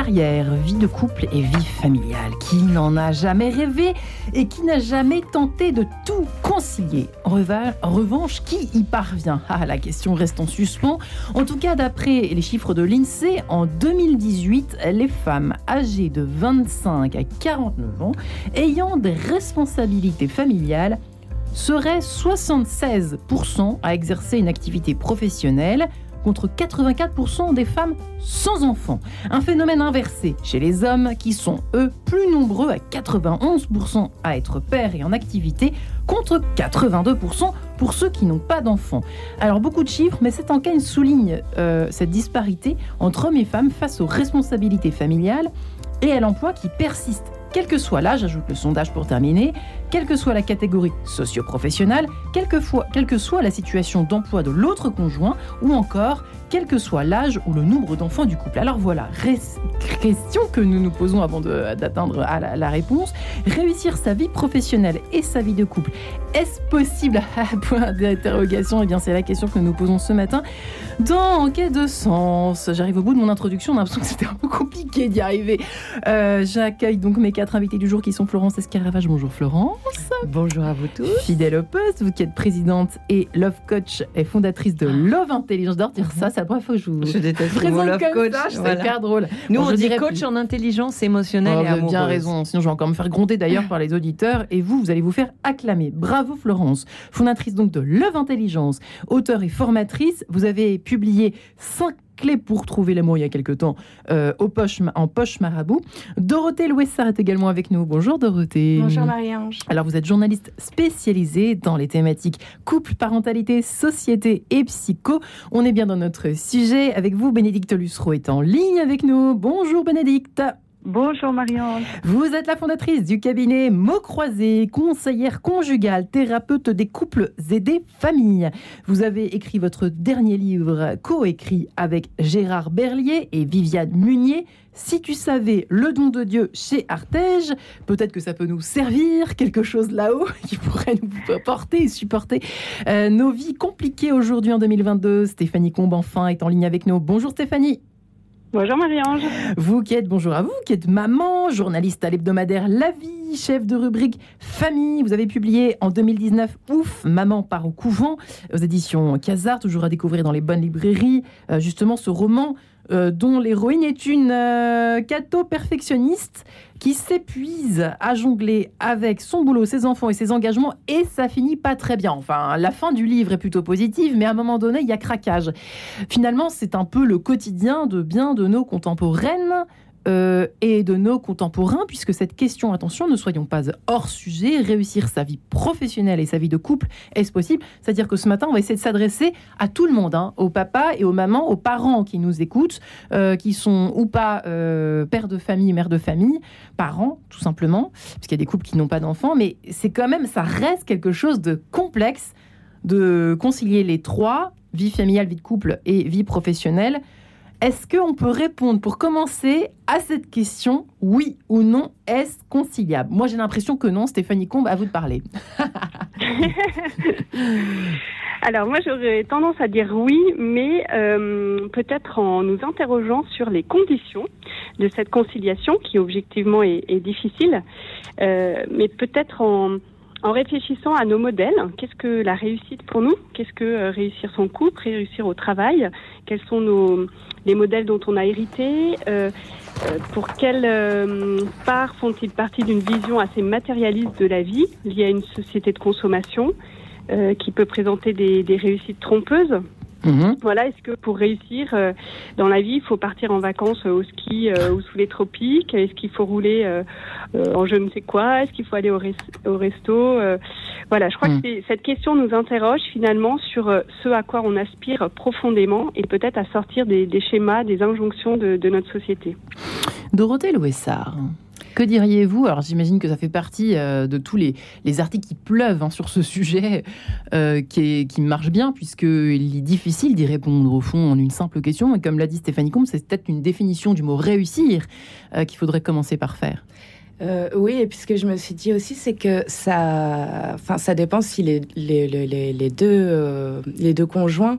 Carrière, vie de couple et vie familiale. Qui n'en a jamais rêvé et qui n'a jamais tenté de tout concilier? En revanche, qui y parvient? Ah, la question reste en suspens. En tout cas, d'après les chiffres de l'INSEE, en 2018, les femmes âgées de 25 à 49 ans ayant des responsabilités familiales seraient 76% à exercer une activité professionnelle contre 84% des femmes sans enfants. Un phénomène inversé chez les hommes qui sont, eux, plus nombreux à 91% à être pères et en activité contre 82% pour ceux qui n'ont pas d'enfants. Alors beaucoup de chiffres, mais cette enquête souligne euh, cette disparité entre hommes et femmes face aux responsabilités familiales et à l'emploi qui persiste quel que soit l'âge, ajoute le sondage pour terminer, quelle que soit la catégorie socio-professionnelle, quelle que soit la situation d'emploi de l'autre conjoint, ou encore quel que soit l'âge ou le nombre d'enfants du couple. Alors voilà, question que nous nous posons avant d'atteindre la, la, réponse. Réussir sa vie professionnelle et sa vie de couple, est-ce possible Point d'interrogation, et eh bien c'est la question que nous posons ce matin dans Enquête de Sens. J'arrive au bout de mon introduction, on a l'impression que c'était un peu compliqué d'y arriver. Euh, j'accueille donc mes quatre invités du jour qui sont Florence Escaravage. Bonjour Florence. Bonjour à vous tous. Fidèle au poste, vous qui êtes présidente et love coach et fondatrice de Love Intelligence. Ça, c'est la première fois que je vous je déteste le love coach. C'est hyper drôle. Nous, on, dit coach en intelligence émotionnelle oh, et amoureuse. bien raison, sinon je vais encore me faire gronder d'ailleurs par les auditeurs. Et vous, vous allez vous faire acclamer. Bravo Florence, fondatrice donc de Love Intelligence, auteur et formatrice. Vous avez publié cinq clé pour trouver l'amour il y a quelque temps euh, au poche, en poche marabout. Dorothée Louessard est également avec nous. Bonjour Dorothée. Bonjour Marie-Ange. Alors vous êtes journaliste spécialisée dans les thématiques couple, parentalité, société et psycho. On est bien dans notre sujet. Avec vous, Bénédicte Lussereau est en ligne avec nous. Bonjour Bénédicte. Bonjour Marianne. Vous êtes la fondatrice du cabinet Mots Croisés, conseillère conjugale, thérapeute des couples et des familles. Vous avez écrit votre dernier livre, coécrit avec Gérard Berlier et Viviane Munier. Si tu savais le don de Dieu chez Artege, peut-être que ça peut nous servir, quelque chose là-haut qui pourrait nous porter et supporter euh, nos vies compliquées aujourd'hui en 2022. Stéphanie Combe, enfin, est en ligne avec nous. Bonjour Stéphanie. Bonjour Marie-Ange. Vous qui êtes, bonjour à vous, qui êtes maman, journaliste à l'hebdomadaire La Vie, chef de rubrique Famille. Vous avez publié en 2019 Ouf, maman part au couvent aux éditions Casar, toujours à découvrir dans les bonnes librairies. Euh, justement, ce roman euh, dont l'héroïne est une euh, perfectionniste qui s'épuise à jongler avec son boulot, ses enfants et ses engagements, et ça finit pas très bien. Enfin, la fin du livre est plutôt positive, mais à un moment donné, il y a craquage. Finalement, c'est un peu le quotidien de bien de nos contemporaines euh, et de nos contemporains, puisque cette question, attention, ne soyons pas hors sujet, réussir sa vie professionnelle et sa vie de couple, est-ce possible? C'est-à-dire que ce matin, on va essayer de s'adresser à tout le monde, hein, aux papas et aux mamans, aux parents qui nous écoutent, euh, qui sont ou pas euh, pères de famille, mères de famille, parents, tout simplement, parce qu'il y a des couples qui n'ont pas d'enfants, mais c'est quand même, ça reste quelque chose de complexe de concilier les trois, vie familiale, vie de couple et vie professionnelle, est-ce qu'on peut répondre pour commencer à cette question, oui ou non, est-ce conciliable? Moi j'ai l'impression que non, Stéphanie Combe, à vous de parler. Alors moi j'aurais tendance à dire oui, mais euh, peut-être en nous interrogeant sur les conditions de cette conciliation qui objectivement est, difficile, euh, mais peut-être en en réfléchissant à nos modèles, qu'est-ce que la réussite pour nous? Qu'est-ce que euh, réussir son couple, réussir au travail? Quels sont nos, les modèles dont on a hérité euh, euh Pour quelle part font-ils partie d'une vision assez matérialiste de la vie, liée à une société de consommation qui peut présenter des réussites trompeuses? Mhm. Voilà, est-ce que pour réussir euh, dans la vie, il faut partir en vacances euh, au ski euh, ou sous les tropiques? Est-ce qu'il faut rouler en je ne sais quoi? Est-ce qu'il faut aller au, resto Voilà, je crois que mhm. cette question nous interroge finalement sur ce à quoi on aspire profondément et peut-être à sortir des, schémas, des injonctions de, de notre société. Dorothée Louessard. Que diriez-vous? Alors j'imagine que ça fait partie euh, de tous les, articles qui pleuvent hein, sur ce sujet, euh, qui, qui marche bien, puisqu'il est difficile d'y répondre au fond en une simple question. Et comme l'a dit Stéphanie Combe, c'est peut-être une définition du mot réussir euh, qu'il faudrait commencer par faire. oui, et puis ce que je me suis dit aussi, c'est que ça, enfin, ça dépend si les, les, les, les deux, les deux conjoints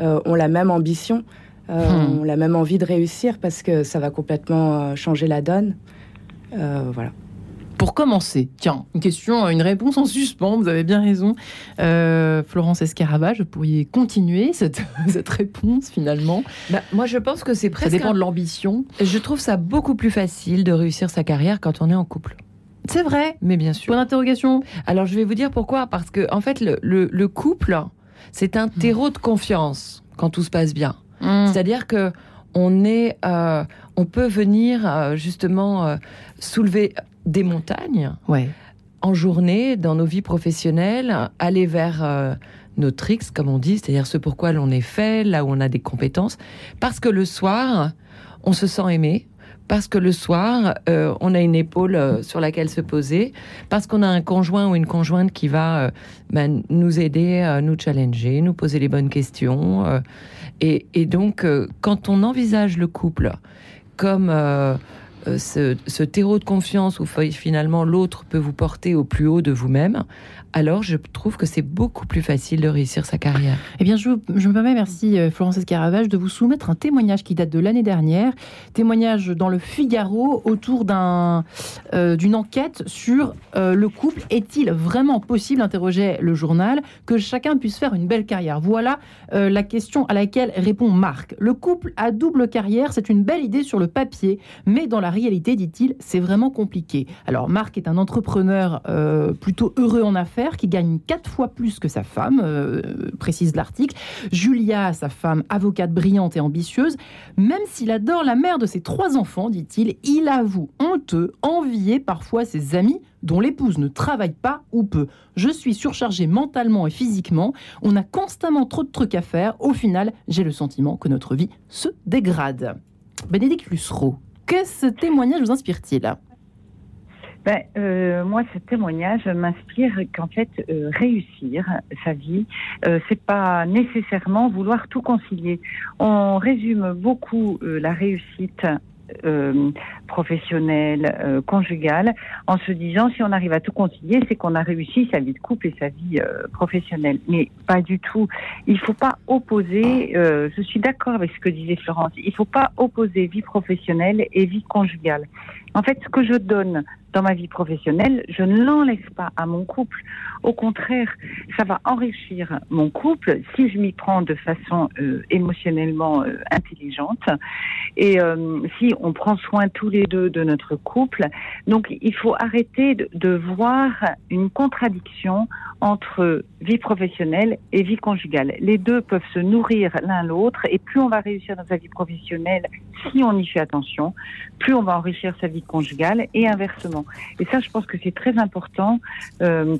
ont la même ambition. Hmm. On a même envie de réussir parce que ça va complètement changer la donne. Voilà. Pour commencer, tiens, une question, une réponse en suspens, vous avez bien raison. Euh, Florence Escarabage, vous pourriez continuer cette, réponse finalement bah, Moi, je pense que c'est presque. Ça dépend de l'ambition. Je trouve ça beaucoup plus facile de réussir sa carrière quand on est en couple. C'est vrai. Mais bien sûr. Point d'interrogation. Alors, je vais vous dire pourquoi. Parce que, en fait, le, couple, c'est un terreau de confiance quand tout se passe bien. Hmm. C'est-à-dire que on est, euh, on peut venir euh, justement soulever des montagnes en journée, dans nos vies professionnelles, aller vers euh, nos tricks, comme on dit, c'est-à-dire ce pourquoi l'on est fait, là où on a des compétences, parce que le soir, on se sent aimé, parce que le soir, euh, on a une épaule euh, sur laquelle se poser, parce qu'on a un conjoint ou une conjointe qui va ben, nous aider, nous challenger, nous poser les bonnes questions. Et, et, donc, quand on envisage le couple comme euh, ce, terreau de confiance où finalement l'autre peut vous porter au plus haut de vous-même, alors je trouve que c'est beaucoup plus facile de réussir sa carrière. Eh bien, je, me permets, merci euh, Florence Escaravage, de vous soumettre un témoignage qui date de l'année dernière, témoignage dans le Figaro autour euh, d'une enquête sur le couple. Est-il vraiment possible, interrogeait le journal, que chacun puisse faire une belle carrière? Voilà la question à laquelle répond Marc. Le couple à double carrière, c'est une belle idée sur le papier, mais dans la réalité, dit-il, c'est vraiment compliqué. Alors Marc est un entrepreneur euh, plutôt heureux en affaires qui gagne quatre fois plus que sa femme, euh, précise l'article. Julia, sa femme, avocate brillante et ambitieuse, même s'il adore la mère de ses trois enfants, dit-il, il avoue honteux, envier parfois ses amis dont l'épouse ne travaille pas ou peu. Je suis surchargé mentalement et physiquement, on a constamment trop de trucs à faire, au final j'ai le sentiment que notre vie se dégrade. Bénédicte Lussereau, que ce témoignage vous inspire-t-il? Ben, euh, moi, ce témoignage m'inspire qu'en fait, euh, réussir sa vie, euh, c'est pas nécessairement vouloir tout concilier. On résume beaucoup la réussite euh, professionnelle, euh, conjugale, en se disant si on arrive à tout concilier, c'est qu'on a réussi sa vie de couple et sa vie euh, professionnelle. Mais pas du tout. Il faut pas opposer. je suis d'accord avec ce que disait Florence. Il faut pas opposer vie professionnelle et vie conjugale. En fait, ce que je donne dans ma vie professionnelle, je ne l'enlève pas à mon couple. Au contraire, ça va enrichir mon couple si je m'y prends de façon euh, émotionnellement euh, intelligente et euh, si on prend soin tous les deux de notre couple. Donc, il faut arrêter de, de voir une contradiction entre vie professionnelle et vie conjugale. Les deux peuvent se nourrir l'un l'autre et plus on va réussir dans sa vie professionnelle, si on y fait attention, plus on va enrichir sa vie conjugale et inversement. Et ça, je pense que c'est très important. Euh,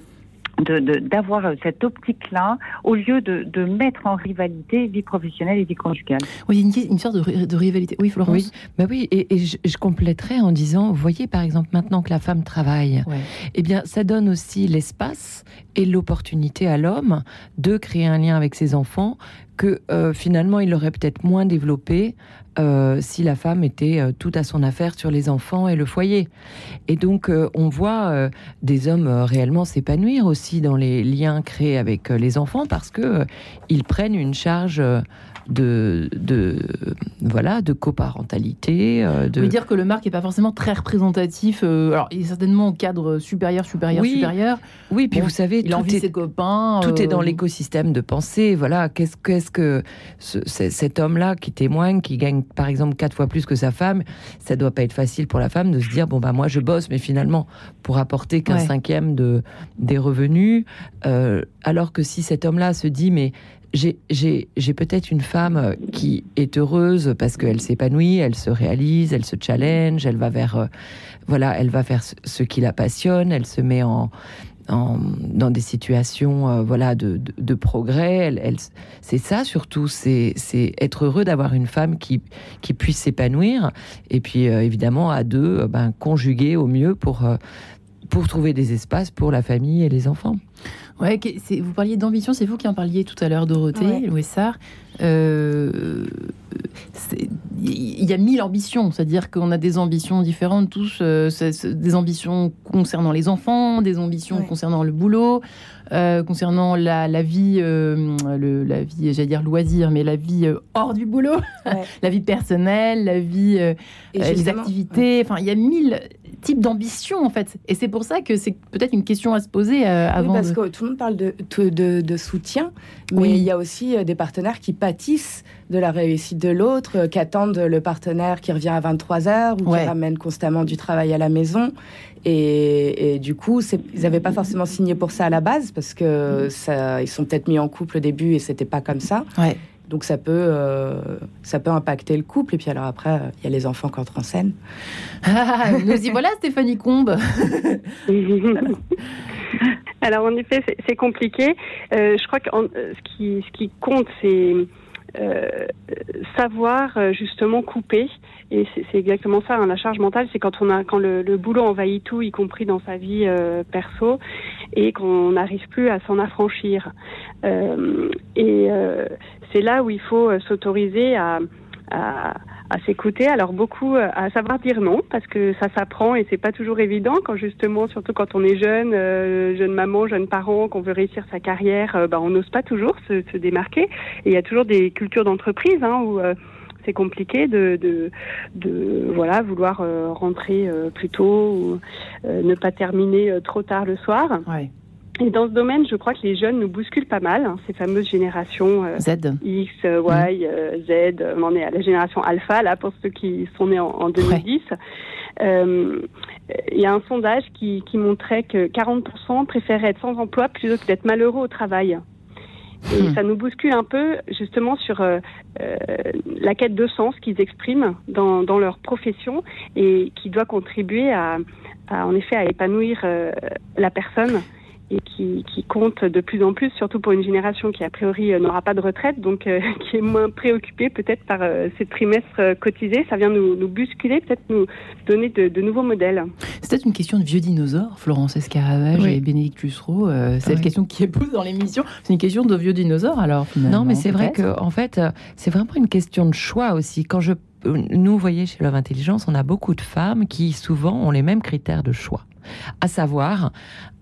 d'avoir de, cette optique-là au lieu de, de, mettre en rivalité vie professionnelle et vie conjugale. Oui, une, une sorte de, rivalité. Oui, Florence Oui, bah oui et, je, je, compléterai en disant, vous voyez par exemple maintenant que la femme travaille, eh bien ça donne aussi l'espace et l'opportunité à l'homme de créer un lien avec ses enfants que euh, finalement il aurait peut-être moins développé euh, si la femme était euh, tout à son affaire sur les enfants et le foyer. Et donc on voit des hommes réellement s'épanouir aussi dans les liens créés avec les enfants parce que ils prennent une charge de, de voilà de coparentalité. Euh, de... dire que le Marc n'est pas forcément très représentatif. Euh, alors il est certainement au cadre supérieur, supérieur, supérieur. Oui, puis vous savez, il tout est, ses copains. Tout est dans euh, l'écosystème de pensée. Voilà, qu'est-ce qu'est-ce que cet homme-là qui témoigne, qui gagne par exemple quatre fois plus que sa femme, ça doit pas être facile pour la femme de se dire bon bah moi je bosse, mais finalement pour apporter qu'un cinquième de des revenus, alors que si cet homme-là se dit mais j'ai peut-être une femme qui est heureuse parce qu'elle s'épanouit, elle se réalise, elle se challenge, elle va vers, euh, voilà, elle va faire ce qui la passionne, elle se met en, dans des situations, euh, voilà, de, de, progrès. Elle, c'est ça surtout, c'est être heureux d'avoir une femme qui, puisse s'épanouir et puis euh, évidemment à deux, ben, conjuguer au mieux pour pour trouver des espaces pour la famille et les enfants. Ouais, vous parliez d'ambition, c'est vous qui en parliez tout à l'heure, Dorothée, ouais. Louis euh, il y a mille ambitions, c'est-à-dire qu'on a des ambitions différentes tous, euh, des ambitions concernant les enfants, des ambitions concernant le boulot, euh, concernant la, vie, euh, le, la vie, j'allais dire loisir, mais la vie hors du boulot, la vie personnelle, la vie, les activités. Enfin, il y a mille types d'ambitions en fait, et c'est pour ça que c'est peut-être une question à se poser avant. parce que tout le monde parle de, de, de soutien, mais il y a aussi des partenaires qui pâtissent de la réussite de l'autre, qui attendent le partenaire qui revient à 23 heures ou qui ramène constamment du travail à la maison. Et, du coup, ils n'avaient pas forcément signé pour ça à la base parce que ça, ils sont peut-être mis en couple au début et c'était pas comme ça. Ouais. Donc ça peut, euh, ça peut impacter le couple. Et puis alors après, il y a les enfants qui entrent en scène. Ah, nous y voilà, Stéphanie Combe. alors en effet, c'est compliqué. Euh, je crois que ce, qui, ce qui compte, c'est euh, savoir euh, justement couper. Et c'est exactement ça, hein, la charge mentale, c'est quand on a quand le, boulot envahit tout, y compris dans sa vie euh, perso, et qu'on n'arrive plus à s'en affranchir. et c'est là où il faut s'autoriser à, à à s'écouter. Alors beaucoup euh, à savoir dire non parce que ça s'apprend et c'est pas toujours évident quand justement, surtout quand on est jeune, euh, jeune maman, jeune parent, qu'on veut réussir sa carrière, euh, bah, on n'ose pas toujours se, se, démarquer. Et il y a toujours des cultures d'entreprise hein, où c'est compliqué de, de, de, voilà vouloir rentrer plus tôt ou ne pas terminer trop tard le soir. Ouais. Et dans ce domaine, je crois que les jeunes nous bousculent pas mal, hein, ces fameuses générations euh, Z. X, euh, Y, mm. euh, Z. On en est à la génération alpha, là, pour ceux qui sont nés en, 2010. Il y a un sondage qui, qui montrait que 40% préféraient être sans emploi plutôt que d'être malheureux au travail. Et mm. ça nous bouscule un peu justement sur la quête de sens qu'ils expriment dans, dans, leur profession et qui doit contribuer à, à en effet à épanouir la personne et qui, qui, compte de plus en plus, surtout pour une génération qui a priori euh, n'aura pas de retraite, donc euh, qui est moins préoccupée peut-être par euh, ces trimestres cotisés. Ça vient nous, nous bousculer, peut-être nous donner de, de, nouveaux modèles. C'est peut-être une question de vieux dinosaures, Florence Escaravage et Bénédicte Lussereau. c'est la question qui est posée dans l'émission. C'est une question de vieux dinosaures alors finalement. Non, mais c'est vrai que en fait, c'est vraiment une question de choix aussi. Quand je nous, vous voyez, chez Love Intelligence, on a beaucoup de femmes qui souvent ont les mêmes critères de choix à savoir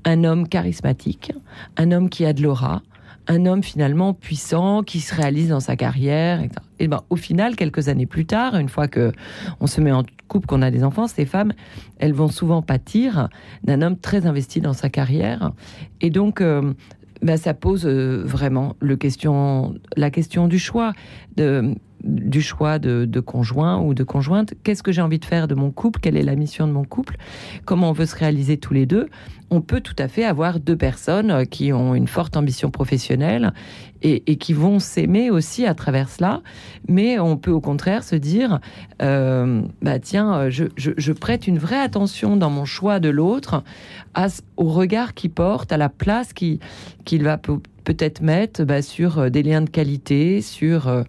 un homme charismatique, un homme qui a de l'aura, un homme finalement puissant qui se réalise dans sa carrière. Et ben, au final, quelques années plus tard, une fois que on se met en couple, qu'on a des enfants, ces femmes, elles vont souvent pâtir d'un homme très investi dans sa carrière. Et donc, euh, ben, ça pose euh, vraiment le question, la question du choix. De, du choix de, conjoint ou de conjointe. Qu'est-ce que j'ai envie de faire de mon couple? Quelle est la mission de mon couple? Comment on veut se réaliser tous les deux? On peut tout à fait avoir deux personnes qui ont une forte ambition professionnelle et, qui vont s'aimer aussi à travers cela. Mais on peut au contraire se dire, euh, bah tiens, je, prête une vraie attention dans mon choix de l'autre au regard qu'il porte, à la place qu'il va peut-être mettre bah, sur euh, des liens de qualité, sur... Euh,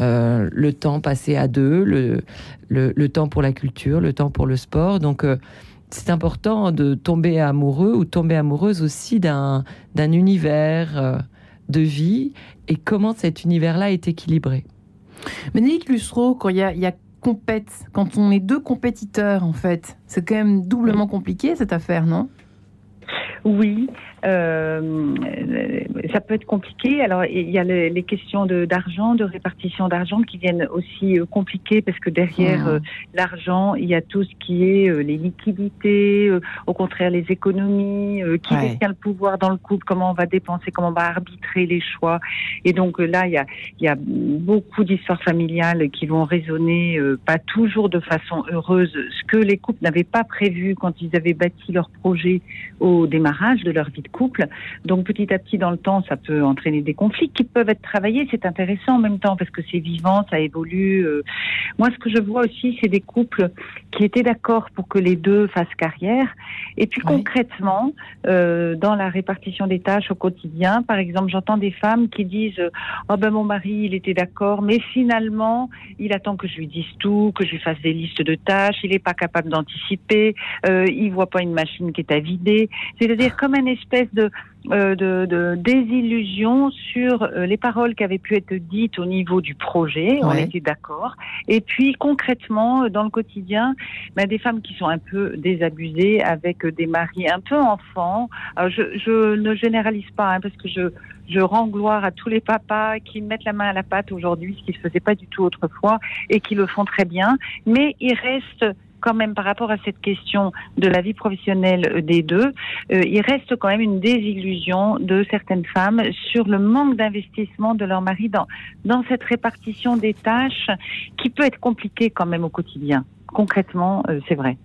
euh, le temps passé à deux, le, le, temps pour la culture, le temps pour le sport. Donc, euh, c'est important de tomber amoureux ou tomber amoureuse aussi d'un univers euh, de vie et comment cet univers-là est équilibré? Ménélique Lussereau, quand il y a, y a compète, quand on est deux compétiteurs, en fait, c'est quand même doublement compliqué cette affaire, non? Oui, euh, ça peut être compliqué. Alors, il y a les, questions d'argent, de, répartition d'argent qui viennent aussi euh, compliquer parce que derrière mmh. euh, l'argent, il y a tout ce qui est euh, les liquidités, au contraire les économies, qui détient le pouvoir dans le couple, comment on va dépenser, comment on va arbitrer les choix. Et donc là, il y a, il y a beaucoup d'histoires familiales qui vont résonner, pas toujours de façon heureuse, ce que les couples n'avaient pas prévu quand ils avaient bâti leur projet au démarrage de leur vie couple. Donc petit à petit dans le temps, ça peut entraîner des conflits qui peuvent être travaillés. C'est intéressant en même temps parce que c'est vivant, ça évolue. Euh. Moi, ce que je vois aussi, c'est des couples qui étaient d'accord pour que les deux fassent carrière. Et puis concrètement, euh, dans la répartition des tâches au quotidien, par exemple, j'entends des femmes qui disent "Oh ben mon mari, il était d'accord, mais finalement, il attend que je lui dise tout, que je lui fasse des listes de tâches. Il n'est pas capable d'anticiper. Euh, il voit pas une machine qui est à vider. C'est-à-dire comme un espèce espèce de euh, de, désillusion sur euh, les paroles qui avaient pu être dites au niveau du projet, on était d'accord. Et puis concrètement, dans le quotidien, ben, des femmes qui sont un peu désabusées avec des maris un peu enfants. je, je, ne généralise pas hein, parce que je, je rends gloire à tous les papas qui mettent la main à la pâte aujourd'hui, ce qui se faisait pas du tout autrefois, et qui le font très bien. Mais il reste quand même par rapport à cette question de la vie professionnelle des deux, euh, il reste quand même une désillusion de certaines femmes sur le manque d'investissement de leur mari dans, dans cette répartition des tâches qui peut être compliquée quand même au quotidien. Concrètement, euh, c'est vrai.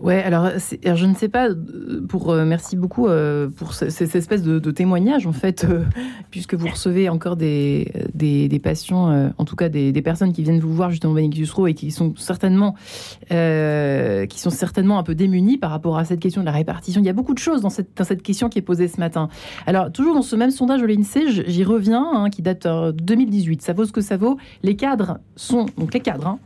Ouais, alors, je ne sais pas, euh, pour, euh, merci beaucoup euh, pour cette espèce de, témoignage, en fait, puisque vous recevez encore des, des, patients, en tout cas des, personnes qui viennent vous voir justement Bénédicte et qui sont certainement qui sont certainement un peu démunies par rapport à cette question de la répartition. Il y a beaucoup de choses dans cette, question qui est posée ce matin. Alors, toujours dans ce même sondage au l'INSEE, j'y reviens, hein, qui date de 2018, ça vaut ce que ça vaut. Les cadres sont, donc les cadres, hein,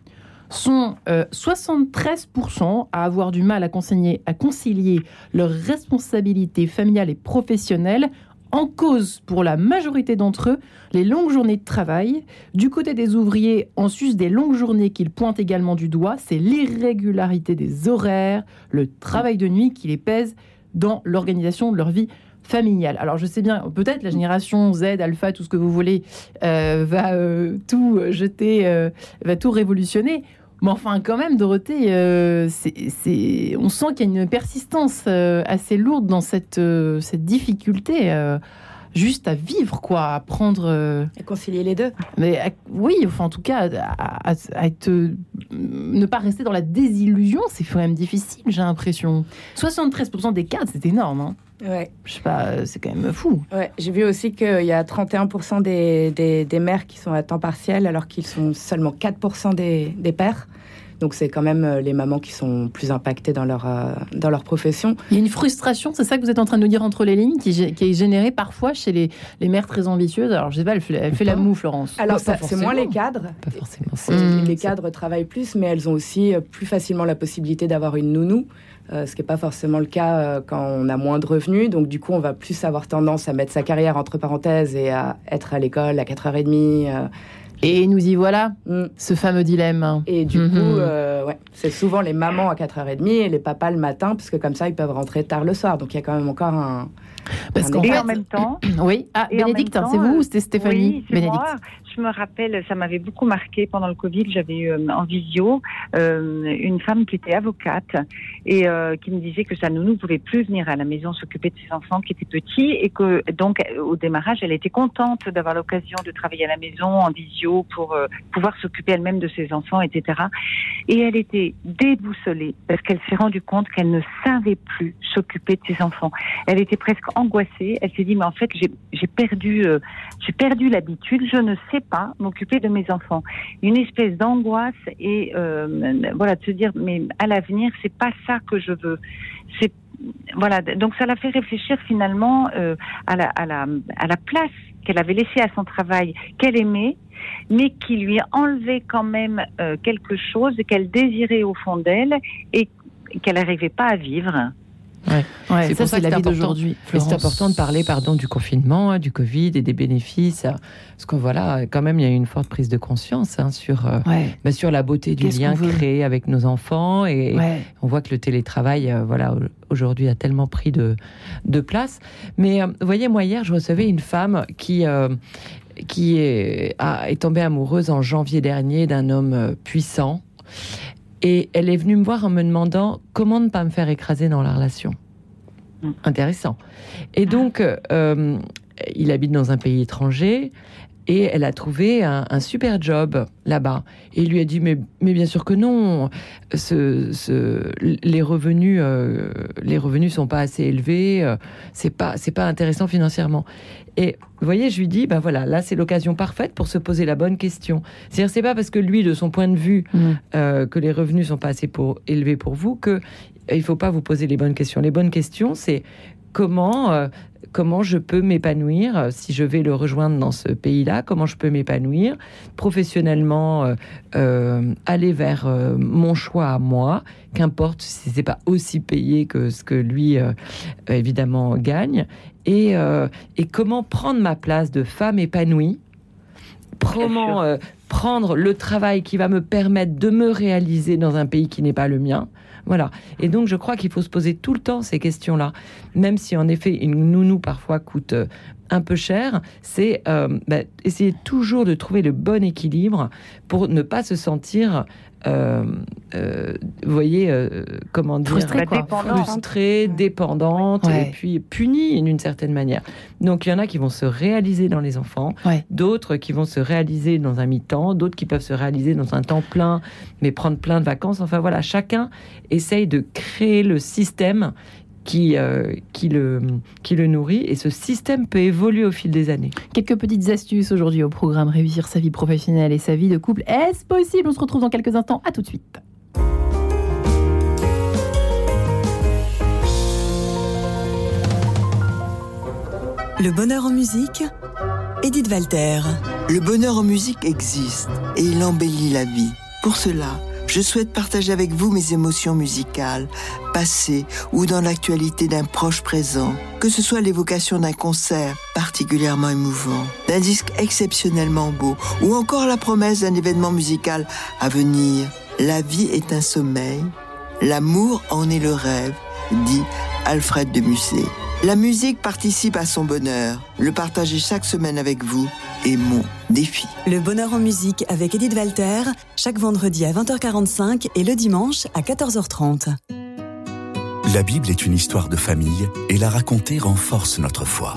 sont 73% euh, à avoir du mal à concilier, leurs responsabilités familiales et professionnelles en cause pour la majorité d'entre eux les longues journées de travail. Du côté des ouvriers, en sus des longues journées qu'ils pointent également du doigt, c'est l'irrégularité des horaires, le travail de nuit qui les pèse dans l'organisation de leur vie familiale. Alors je sais bien, peut-être la génération Z, Alpha, tout ce que vous voulez, euh, va euh, tout jeter, va tout révolutionner. Mais enfin, quand même, Dorothée, euh, on sent qu'il y a une persistance euh, assez lourde dans cette, euh, cette difficulté juste à vivre, quoi, à prendre. À concilier les deux. Mais oui, enfin, en tout cas, à, être, ne pas rester dans la désillusion, c'est quand même difficile, j'ai l'impression. 73% des cadres, c'est énorme. Hein. Ouais. Je sais pas, c'est quand même fou. Ouais, j'ai vu aussi qu'il y a 31% des, des, des, mères qui sont à temps partiel, alors qu'ils sont seulement 4% des, des pères. Donc c'est quand même euh, les mamans qui sont plus impactées dans leur, euh, dans leur profession. Il y a une frustration, c'est ça que vous êtes en train de nous dire entre les lignes, qui, qui est générée parfois chez les, les, mères très ambitieuses. Alors je sais pas, elle fait, elle fait la moue, Florence. Alors c'est moins les cadres. Pas forcément. les cadres travaillent plus, mais elles ont aussi euh, plus facilement la possibilité d'avoir une nounou. ce qui n'est pas forcément le cas quand on a moins de revenus. Donc, du coup, on va plus avoir tendance à mettre sa carrière entre parenthèses et à être à l'école à 4h30. Et nous y voilà, mm. ce fameux dilemme. Et du mm-hmm. coup, euh, ouais, c'est souvent les mamans à 4h30 et les papas le matin, parce que comme ça, ils peuvent rentrer tard le soir. Donc il y a quand même encore un. Parce qu'en fait, en même temps. oui, ah, Bénédicte, c'est vous ou c'était Stéphanie oui, Bénédicte je me rappelle, ça m'avait beaucoup marqué pendant le Covid. J'avais eu euh, en visio euh, une femme qui était avocate et euh, qui me disait que sa nounou ne pouvait plus venir à la maison s'occuper de ses enfants qui étaient petits et que donc au démarrage, elle était contente d'avoir l'occasion de travailler à la maison en visio pour pouvoir s'occuper elle-même de ses enfants, etc. Et elle était déboussolée parce qu'elle s'est rendue compte qu'elle ne savait plus s'occuper de ses enfants. Elle était presque angoissée. Elle s'est dit mais en fait j'ai perdu j'ai perdu l'habitude. Je ne sais pas m'occuper de mes enfants. Une espèce d'angoisse et euh, voilà de se dire mais à l'avenir c'est pas ça que je veux. C'est voilà donc ça l'a fait réfléchir finalement euh, à, la, à, la, à la place qu'elle avait laissée à son travail qu'elle aimait mais qui lui enlevait quand même euh, quelque chose qu'elle désirait au fond d'elle et qu'elle n'arrivait pas à vivre. Ouais. c'est pour ça, que c'est d'aujourd'hui. C'est important de parler pardon, du confinement, hein, du Covid et des bénéfices. Parce que voilà, quand même, il y a une forte prise de conscience hein, sur, euh, bah, sur la beauté du lien créé avec nos enfants. Et on voit que le télétravail, euh, voilà, aujourd'hui a tellement pris de, de place. Mais euh, vous voyez, moi, hier, je recevais une femme qui qui est, est tombée amoureuse en janvier dernier d'un homme puissant. Et elle est venue me voir en me demandant comment ne pas me faire écraser dans la relation. Mm. Intéressant. Et donc, euh, il habite dans un pays étranger et elle a trouvé un, super job là-bas. Et il lui a dit mais, mais bien sûr que non, ce, les revenus euh, les revenus sont pas assez élevés, euh, c'est pas c'est pas intéressant financièrement. Et vous voyez, je lui dis ben voilà, là c'est l'occasion parfaite pour se poser la bonne question. C'est-à-dire c'est pas parce que lui de son point de vue mm. euh, que les revenus sont pas assez pour, élevés pour vous que il faut pas vous poser les bonnes questions. Les bonnes questions c'est comment comment je peux m'épanouir si je vais le rejoindre dans ce pays-là, comment je peux m'épanouir professionnellement, aller vers mon choix à moi, qu'importe si c'est pas aussi payé que ce que lui évidemment gagne, et, et comment prendre ma place de femme épanouie comment euh, prendre le travail qui va me permettre de me réaliser dans un pays qui n'est pas le mien. Voilà. Et donc, je crois qu'il faut se poser tout le temps ces questions-là. Même si, en effet, une nounou parfois coûte euh, un peu cher, c'est euh, bah, essayer toujours de trouver le bon équilibre pour ne pas se sentir euh, euh, vous voyez, euh, comment dire, frustrée, dépendante, et puis punie d'une certaine manière. Donc il y en a qui vont se réaliser dans les enfants, d'autres qui vont se réaliser dans un mi-temps, d'autres qui peuvent se réaliser dans un temps plein, mais prendre plein de vacances. Enfin voilà, chacun essaye de créer le système qui, euh, qui, le, qui le nourrit et ce système peut évoluer au fil des années. Quelques petites astuces aujourd'hui au programme Réussir sa vie professionnelle et sa vie de couple. Est-ce possible? On se retrouve dans quelques instants. À tout de suite. Le bonheur en musique, Edith Walter. Le bonheur en musique existe et il embellit la vie. Pour cela, je souhaite partager avec vous mes émotions musicales, passées ou dans l'actualité d'un proche présent, que ce soit l'évocation d'un concert particulièrement émouvant, d'un disque exceptionnellement beau, ou encore la promesse d'un événement musical à venir. La vie est un sommeil, l'amour en est le rêve, dit Alfred de Musset. La musique participe à son bonheur. Le partager chaque semaine avec vous est mon défi. Le bonheur en musique avec Edith Walter, chaque vendredi à 20h45 et le dimanche à 14h30. La Bible est une histoire de famille et la raconter renforce notre foi.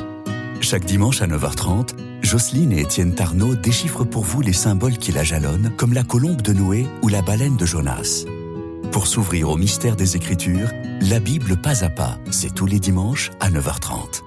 Chaque dimanche à 9h30, Jocelyne et Étienne Tarnot déchiffrent pour vous les symboles qui la jalonnent, comme la colombe de Noé ou la baleine de Jonas. Pour s'ouvrir au mystère des Écritures, la Bible pas à pas, c'est tous les dimanches à 9h30.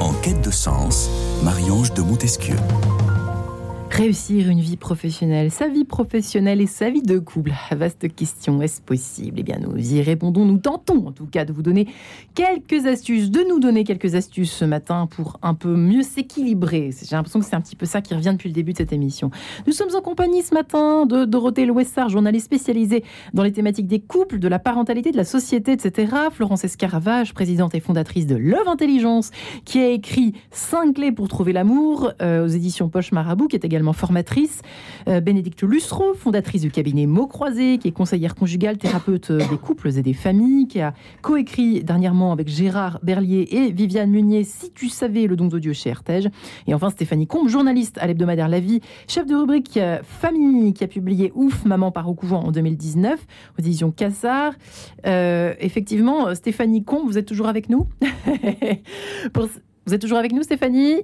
en quête de sens, Marie-Ange de Montesquieu. Réussir une vie professionnelle, sa vie professionnelle et sa vie de couple. Vaste question, est-ce possible? Eh bien, nous y répondons. Nous tentons en tout cas de vous donner quelques astuces, de nous donner quelques astuces ce matin pour un peu mieux s'équilibrer. J'ai l'impression que c'est un petit peu ça qui revient depuis le début de cette émission. Nous sommes en compagnie ce matin de Dorothée Louessard, journaliste spécialisée dans les thématiques des couples, de la parentalité, de la société, etc. Florence Escaravage, présidente et fondatrice de Love Intelligence, qui a écrit 5 clés pour trouver l'amour euh, aux éditions Poche Marabout, qui est également formatrice. Euh, Bénédicte Lussereau, fondatrice du cabinet Mots Croisés, qui est conseillère conjugale, thérapeute des couples et des familles, qui a coécrit dernièrement avec Gérard Berlier et Viviane Munier, Si tu savais le don de Dieu chez Artege. Et enfin Stéphanie Combe, journaliste à l'hebdomadaire La Vie, chef de rubrique euh, Famille, qui a publié Ouf, Maman part au couvent en 2019, aux éditions Cassard. Euh, effectivement, Stéphanie Combe, vous êtes toujours avec nous? Vous êtes toujours avec nous, Stéphanie?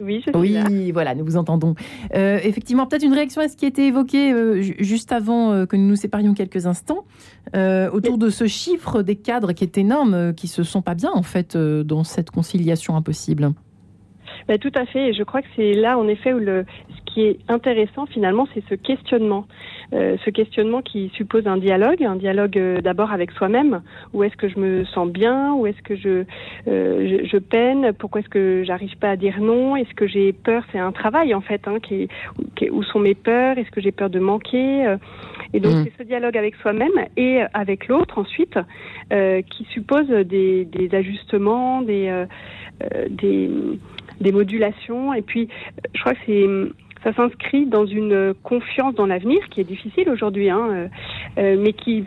Oui, je oui voilà, nous vous entendons. Euh, effectivement, peut-être une réaction à ce qui a été évoqué euh, juste avant euh, que nous nous séparions quelques instants, autour de ce chiffre des cadres qui est énorme, qui se sont pas bien en fait dans cette conciliation impossible. Bah, tout à fait, et je crois que c'est là en effet où le, ce qui est intéressant finalement, c'est ce questionnement. Euh, ce questionnement qui suppose un dialogue, un dialogue euh, d'abord avec soi-même. Où est-ce que je me sens bien? Où est-ce que je, euh, je, peine? Pourquoi est-ce que j'arrive pas à dire non? Est-ce que j'ai peur? C'est un travail en fait. Hein, qui, où sont mes peurs? Est-ce que j'ai peur de manquer Et donc mmh. c'est ce dialogue avec soi-même et avec l'autre ensuite qui suppose des, des ajustements, des, des des modulations. Et puis, je crois que c'est ça s'inscrit dans une confiance dans l'avenir qui est difficile aujourd'hui, hein, euh, euh, mais qui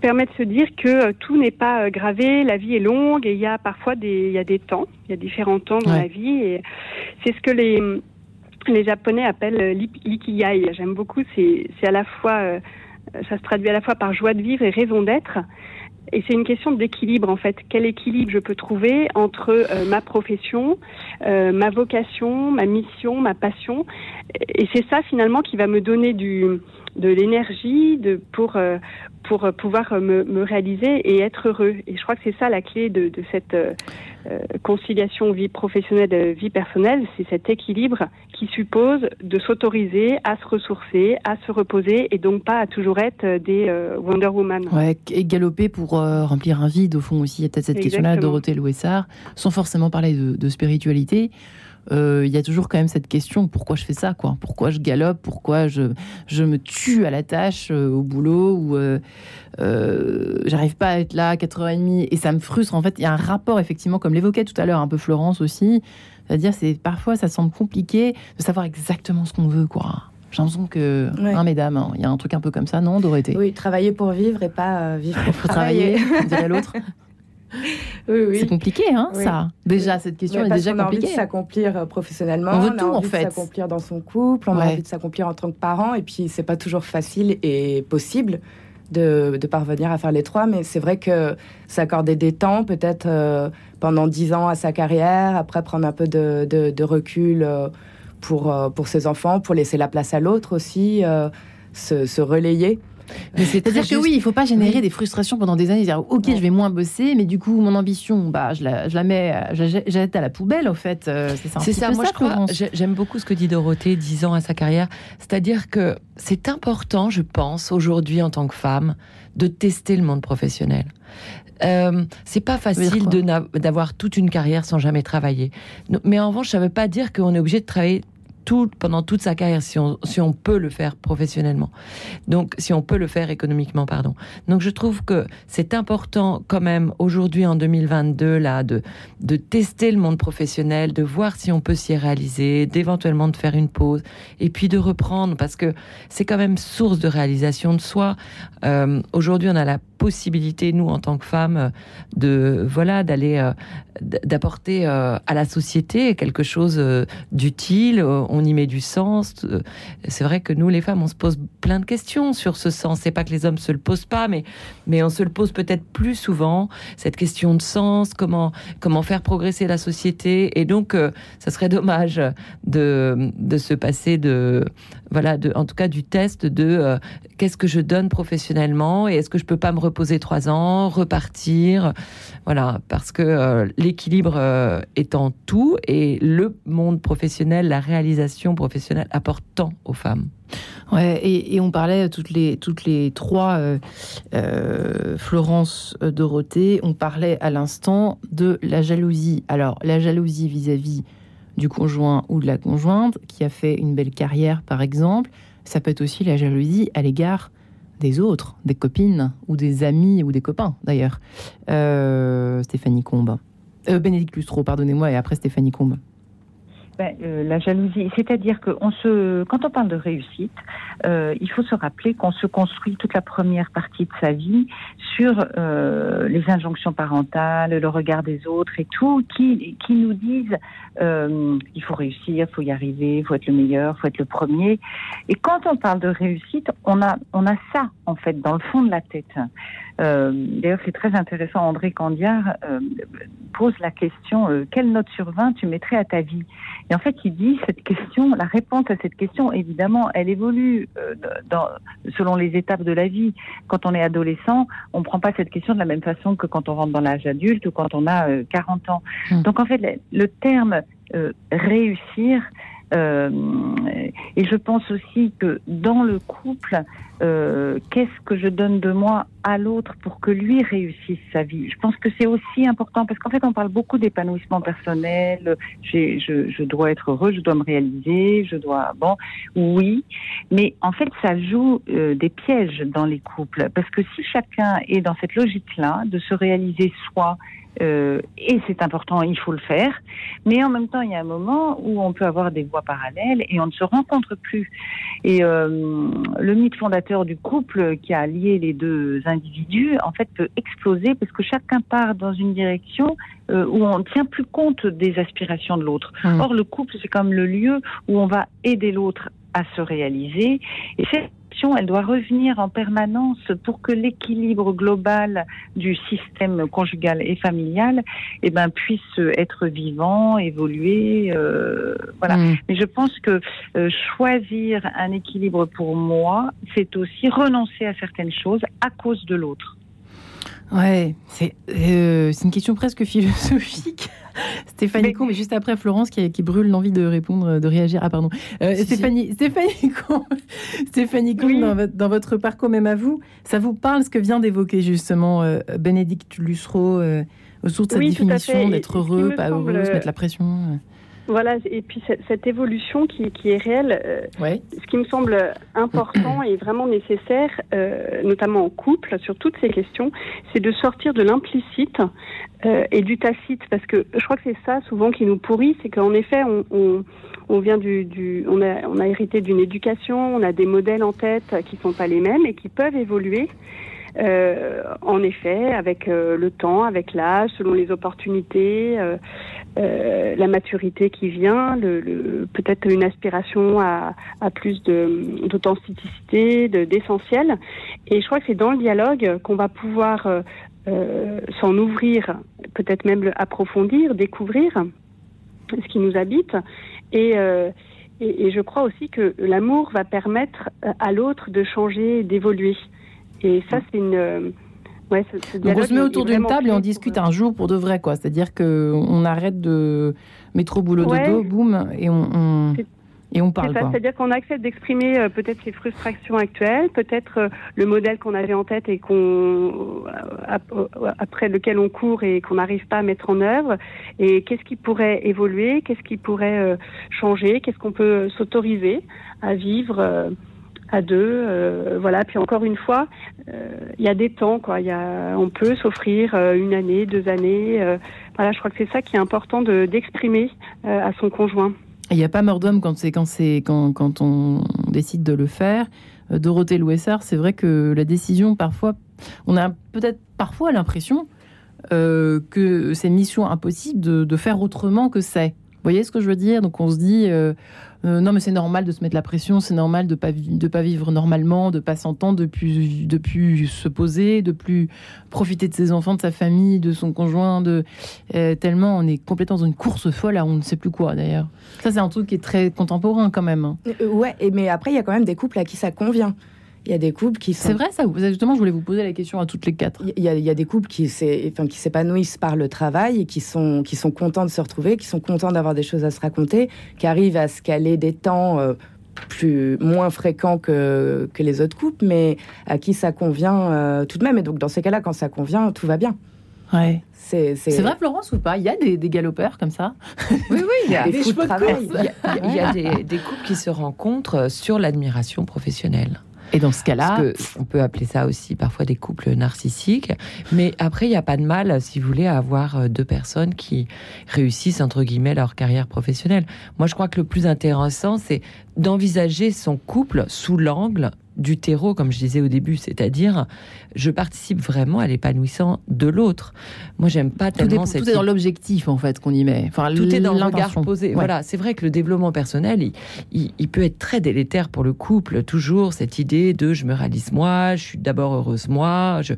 permet de se dire que tout n'est pas gravé, la vie est longue et il y a parfois des, il y a des temps, il y a différents temps dans la vie et c'est ce que les les Japonais appellent l'ikigai. J'aime beaucoup, c'est à la fois, ça se traduit à la fois par joie de vivre et raison d'être. Et c'est une question d'équilibre en fait. Quel équilibre je peux trouver entre euh, ma profession, euh, ma vocation, ma mission, ma passion? Et c'est ça finalement qui va me donner du, de l'énergie de, pour, euh, pour pouvoir me, me, réaliser et être heureux. Et je crois que c'est ça la clé de, de cette conciliation vie professionnelle, vie personnelle, c'est cet équilibre qui suppose de s'autoriser à se ressourcer, à se reposer et donc pas à toujours être des euh, Wonder Woman. Ouais, et galoper pour remplir un vide au fond aussi. Il y a peut-être cette question-là, Dorothée Louessard, sans forcément parler de, de spiritualité il y a toujours quand même cette question pourquoi je fais ça quoi? Pourquoi je galope? Pourquoi je, je me tue à la tâche au boulot ou euh, j'arrive pas à être là à 4h30 et ça me frustre. En fait, il y a un rapport effectivement, comme l'évoquait tout à l'heure un peu Florence aussi. C'est-à-dire, c'est parfois ça semble compliqué de savoir exactement ce qu'on veut quoi. J'ai l'impression que, hein, mesdames, il y a un truc un peu comme ça, non, Dorothée? Oui, travailler pour vivre et pas vivre pour travailler, dirait l'autre. Oui, oui. C'est compliqué, hein, Oui. ça. Déjà, cette question est déjà on a envie de compliquée. s'accomplir euh, professionnellement, On veut a tout, en envie fait. de s'accomplir dans son couple, on a Ouais. envie de s'accomplir en tant que parent, et puis c'est pas toujours facile et possible de, de parvenir à faire les trois, mais c'est vrai que s'accorder des temps, peut-être euh, pendant dix ans à sa carrière, après prendre un peu de, de- de recul euh, pour, euh, pour ses enfants, pour laisser la place à l'autre aussi, se, se relayer. C'est-à-dire que oui, il faut pas générer des frustrations pendant des années. Dire, ok, je vais moins bosser, mais du coup, mon ambition, bah, je la, je la mets, jette à la poubelle, en fait. Euh, C'est ça. C'est ça, moi je crois, j'aime beaucoup ce que dit Dorothée, 10 ans à sa carrière. C'est-à-dire que c'est important, je pense, aujourd'hui en tant que femme, de tester le monde professionnel. Euh, c'est pas facile d'avoir toute une carrière sans jamais travailler. Mais en revanche, ça veut pas dire qu'on est obligé de travailler pendant toute sa carrière si on, si on peut le faire professionnellement. Donc, si on peut le faire économiquement, pardon. Donc, je trouve que c'est important quand même aujourd'hui en 2022 là de de tester le monde professionnel, de voir si on peut s'y réaliser, d'éventuellement de faire une pause et puis de reprendre parce que c'est quand même source de réalisation de soi. Euh, aujourd'hui, on a la possibilité, nous en tant que femmes, de voilà d'aller euh, d'apporter euh, à la société quelque chose d'utile. On y met du sens. euh, C'est vrai que nous, les femmes, on se pose plein de questions sur ce sens. C'est pas que les hommes se le posent pas, mais mais on se le pose peut-être plus souvent cette question de sens. Comment comment faire progresser la société Et donc, euh, ça serait dommage de de se passer de voilà, de, en tout cas du test de euh, qu'est-ce que je donne professionnellement et est-ce que je peux pas me reposer trois ans, repartir, voilà, parce que euh, l'équilibre euh, est en tout et le monde professionnel, la réalisation professionnelle apporte tant aux femmes. Ouais, et, on parlait toutes les, toutes les trois, euh, Florence, Dorothée, on parlait à l'instant de la jalousie. Alors, la jalousie vis-à-vis du conjoint ou de la conjointe qui a fait une belle carrière, par exemple, ça peut être aussi la jalousie à l'égard des autres, des copines ou des amis ou des copains, d'ailleurs. Euh, Stéphanie Combe. Euh, Bénédicte Lustro, pardonnez-moi, et après Stéphanie Combe. Ben, euh, la jalousie, c'est-à-dire que on se, quand on parle de réussite, euh, il faut se rappeler qu'on se construit toute la première partie de sa vie sur euh, les injonctions parentales, le regard des autres et tout, qui, qui nous disent euh, il faut réussir, il faut y arriver, il faut être le meilleur, il faut être le premier. Et quand on parle de réussite, on a, on a ça en fait dans le fond de la tête. Euh, D'ailleurs, c'est très intéressant. André Candiard euh, pose la question euh, quelle note sur 20 tu mettrais à ta vie? Et en fait, il dit cette question, la réponse à cette question, évidemment, elle évolue euh, dans, selon les étapes de la vie. Quand on est adolescent, on ne prend pas cette question de la même façon que quand on rentre dans l'âge adulte ou quand on a euh, 40 ans. Mm. Donc en fait, le, terme euh, réussir, et je pense aussi que dans le couple, euh, qu'est-ce que je donne de moi à l'autre pour que lui réussisse sa vie? Je pense que c'est aussi important parce qu'en fait, on parle beaucoup d'épanouissement personnel. Je, je dois être heureux, je dois me réaliser, je dois bon, oui, mais en fait, ça joue euh, des pièges dans les couples parce que si chacun est dans cette logique-là de se réaliser soi euh, et c'est important, il faut le faire. Mais en même temps, il y a un moment où on peut avoir des voies parallèles et on ne se rencontre plus. Et euh, le mythe fondateur du couple qui a lié les deux individus, en fait, peut exploser parce que chacun part dans une direction euh, où on ne tient plus compte des aspirations de l'autre. Or, le couple, c'est comme le lieu où on va aider l'autre à se réaliser. Et cette elle doit revenir en permanence pour que l'équilibre global du système conjugal et familial eh ben, puisse être vivant, évoluer. Euh, voilà. Mm. Mais je pense que euh, choisir un équilibre pour moi, c'est aussi renoncer à certaines choses à cause de l'autre. Ouais, c'est euh, une question presque philosophique. Stéphanie mais... mais juste après Florence qui, qui brûle l'envie de répondre, de réagir. Ah pardon. Euh, Stéphanie, Stéphanie Combe, Stéphanie dans, votre, parcours même à vous, ça vous parle ce que vient d'évoquer justement euh, Bénédicte Lussereau euh, autour de sa définition d'être heureux, pas heureux, se mettre la pression voilà, et puis cette, évolution qui, qui, est réelle, euh, ce qui me semble important et vraiment nécessaire, euh, notamment en couple, sur toutes ces questions, c'est de sortir de l'implicite euh, et du tacite, parce que je crois que c'est ça souvent qui nous pourrit, c'est qu'en effet, on, on, on, vient du, du on, a, on a hérité d'une éducation, on a des modèles en tête qui sont pas les mêmes et qui peuvent évoluer. Euh, en effet, avec euh, le temps, avec l'âge, selon les opportunités, euh, la maturité qui vient, le, le, peut-être une aspiration à, plus d'authenticité, de, d'essentiel. Et je crois que c'est dans le dialogue qu'on va pouvoir s'en ouvrir, peut-être même approfondir, découvrir ce qui nous habite. Et, et je crois aussi que l'amour va permettre à l'autre de changer, d'évoluer. Et ça, c'est une. Euh, ouais, Donc on se met autour d'une table et on discute un jour pour de vrai, quoi. C'est-à-dire qu'on arrête de mettre au boulot de dos, boum, et on, et on parle. C'est C'est-à-dire qu'on accepte d'exprimer euh, peut-être ses frustrations actuelles, peut-être euh, le modèle qu'on avait en tête et qu'on après lequel on court et qu'on n'arrive pas à mettre en œuvre. Et qu'est-ce qui pourrait évoluer, qu'est-ce qui pourrait changer, qu'est-ce qu'on peut s'autoriser à vivre à deux. Euh, voilà. Puis encore une fois, euh, il y a des temps, quoi. Y a, on peut s'offrir euh, une année, deux années. voilà, je crois que c'est ça qui est important de, d'exprimer à son conjoint. Il n'y a pas mort d'homme quand c'est quand c'est quand, quand on décide de le faire. Dorothée Louessard, c'est vrai que la décision, parfois, on a peut-être parfois l'impression que c'est mission impossible de, de faire autrement que c'est. Vous voyez ce que je veux dire? Donc on se dit, euh, non, mais c'est normal de se mettre la pression, c'est normal de pas pas vivre normalement, de pas s'entendre, de plus, de plus se poser, de plus profiter de ses enfants, de sa famille, de son conjoint, de euh, tellement on est complètement dans une course folle à on ne sait plus quoi d'ailleurs. Ça c'est un truc qui est très contemporain quand même. Hein. Euh, ouais, mais après il y a quand même des couples à qui ça convient. Il y a des couples qui C'est vrai ça Justement, je voulais vous poser la question à toutes les quatre. Il y a, il y a des couples qui s'épanouissent par le travail et qui sont, qui sont contents de se retrouver, qui sont contents d'avoir des choses à se raconter, qui arrivent à se caler des temps euh, plus, moins fréquents que, que les autres couples, mais à qui ça convient euh, tout de même. Et donc, dans ces cas-là, quand ça convient, tout va bien. Ouais. C'est vrai, Florence, ou pas? Il y a des, des galopeurs comme ça? Oui, oui, il y a des, de travail. Il y a, des, des couples qui se rencontrent sur l'admiration professionnelle. Et dans ce cas-là, on peut appeler ça aussi parfois des couples narcissiques. Mais après, il n'y a pas de mal, si vous voulez, à avoir euh, deux personnes qui réussissent entre guillemets leur carrière professionnelle. Moi, je crois que le plus intéressant, c'est d'envisager son couple sous l'angle du terreau, comme je disais au début, c'est-à-dire je participe vraiment à l'épanouissement de l'autre. Moi, j'aime pas tellement tout est, dans l'objectif en fait qu'on y met. Enfin, tout est dans le regard posé. Voilà, c'est vrai que le développement personnel, il, peut être très délétère pour le couple. Toujours cette idée de je me réalise moi, je suis d'abord heureuse moi. Je...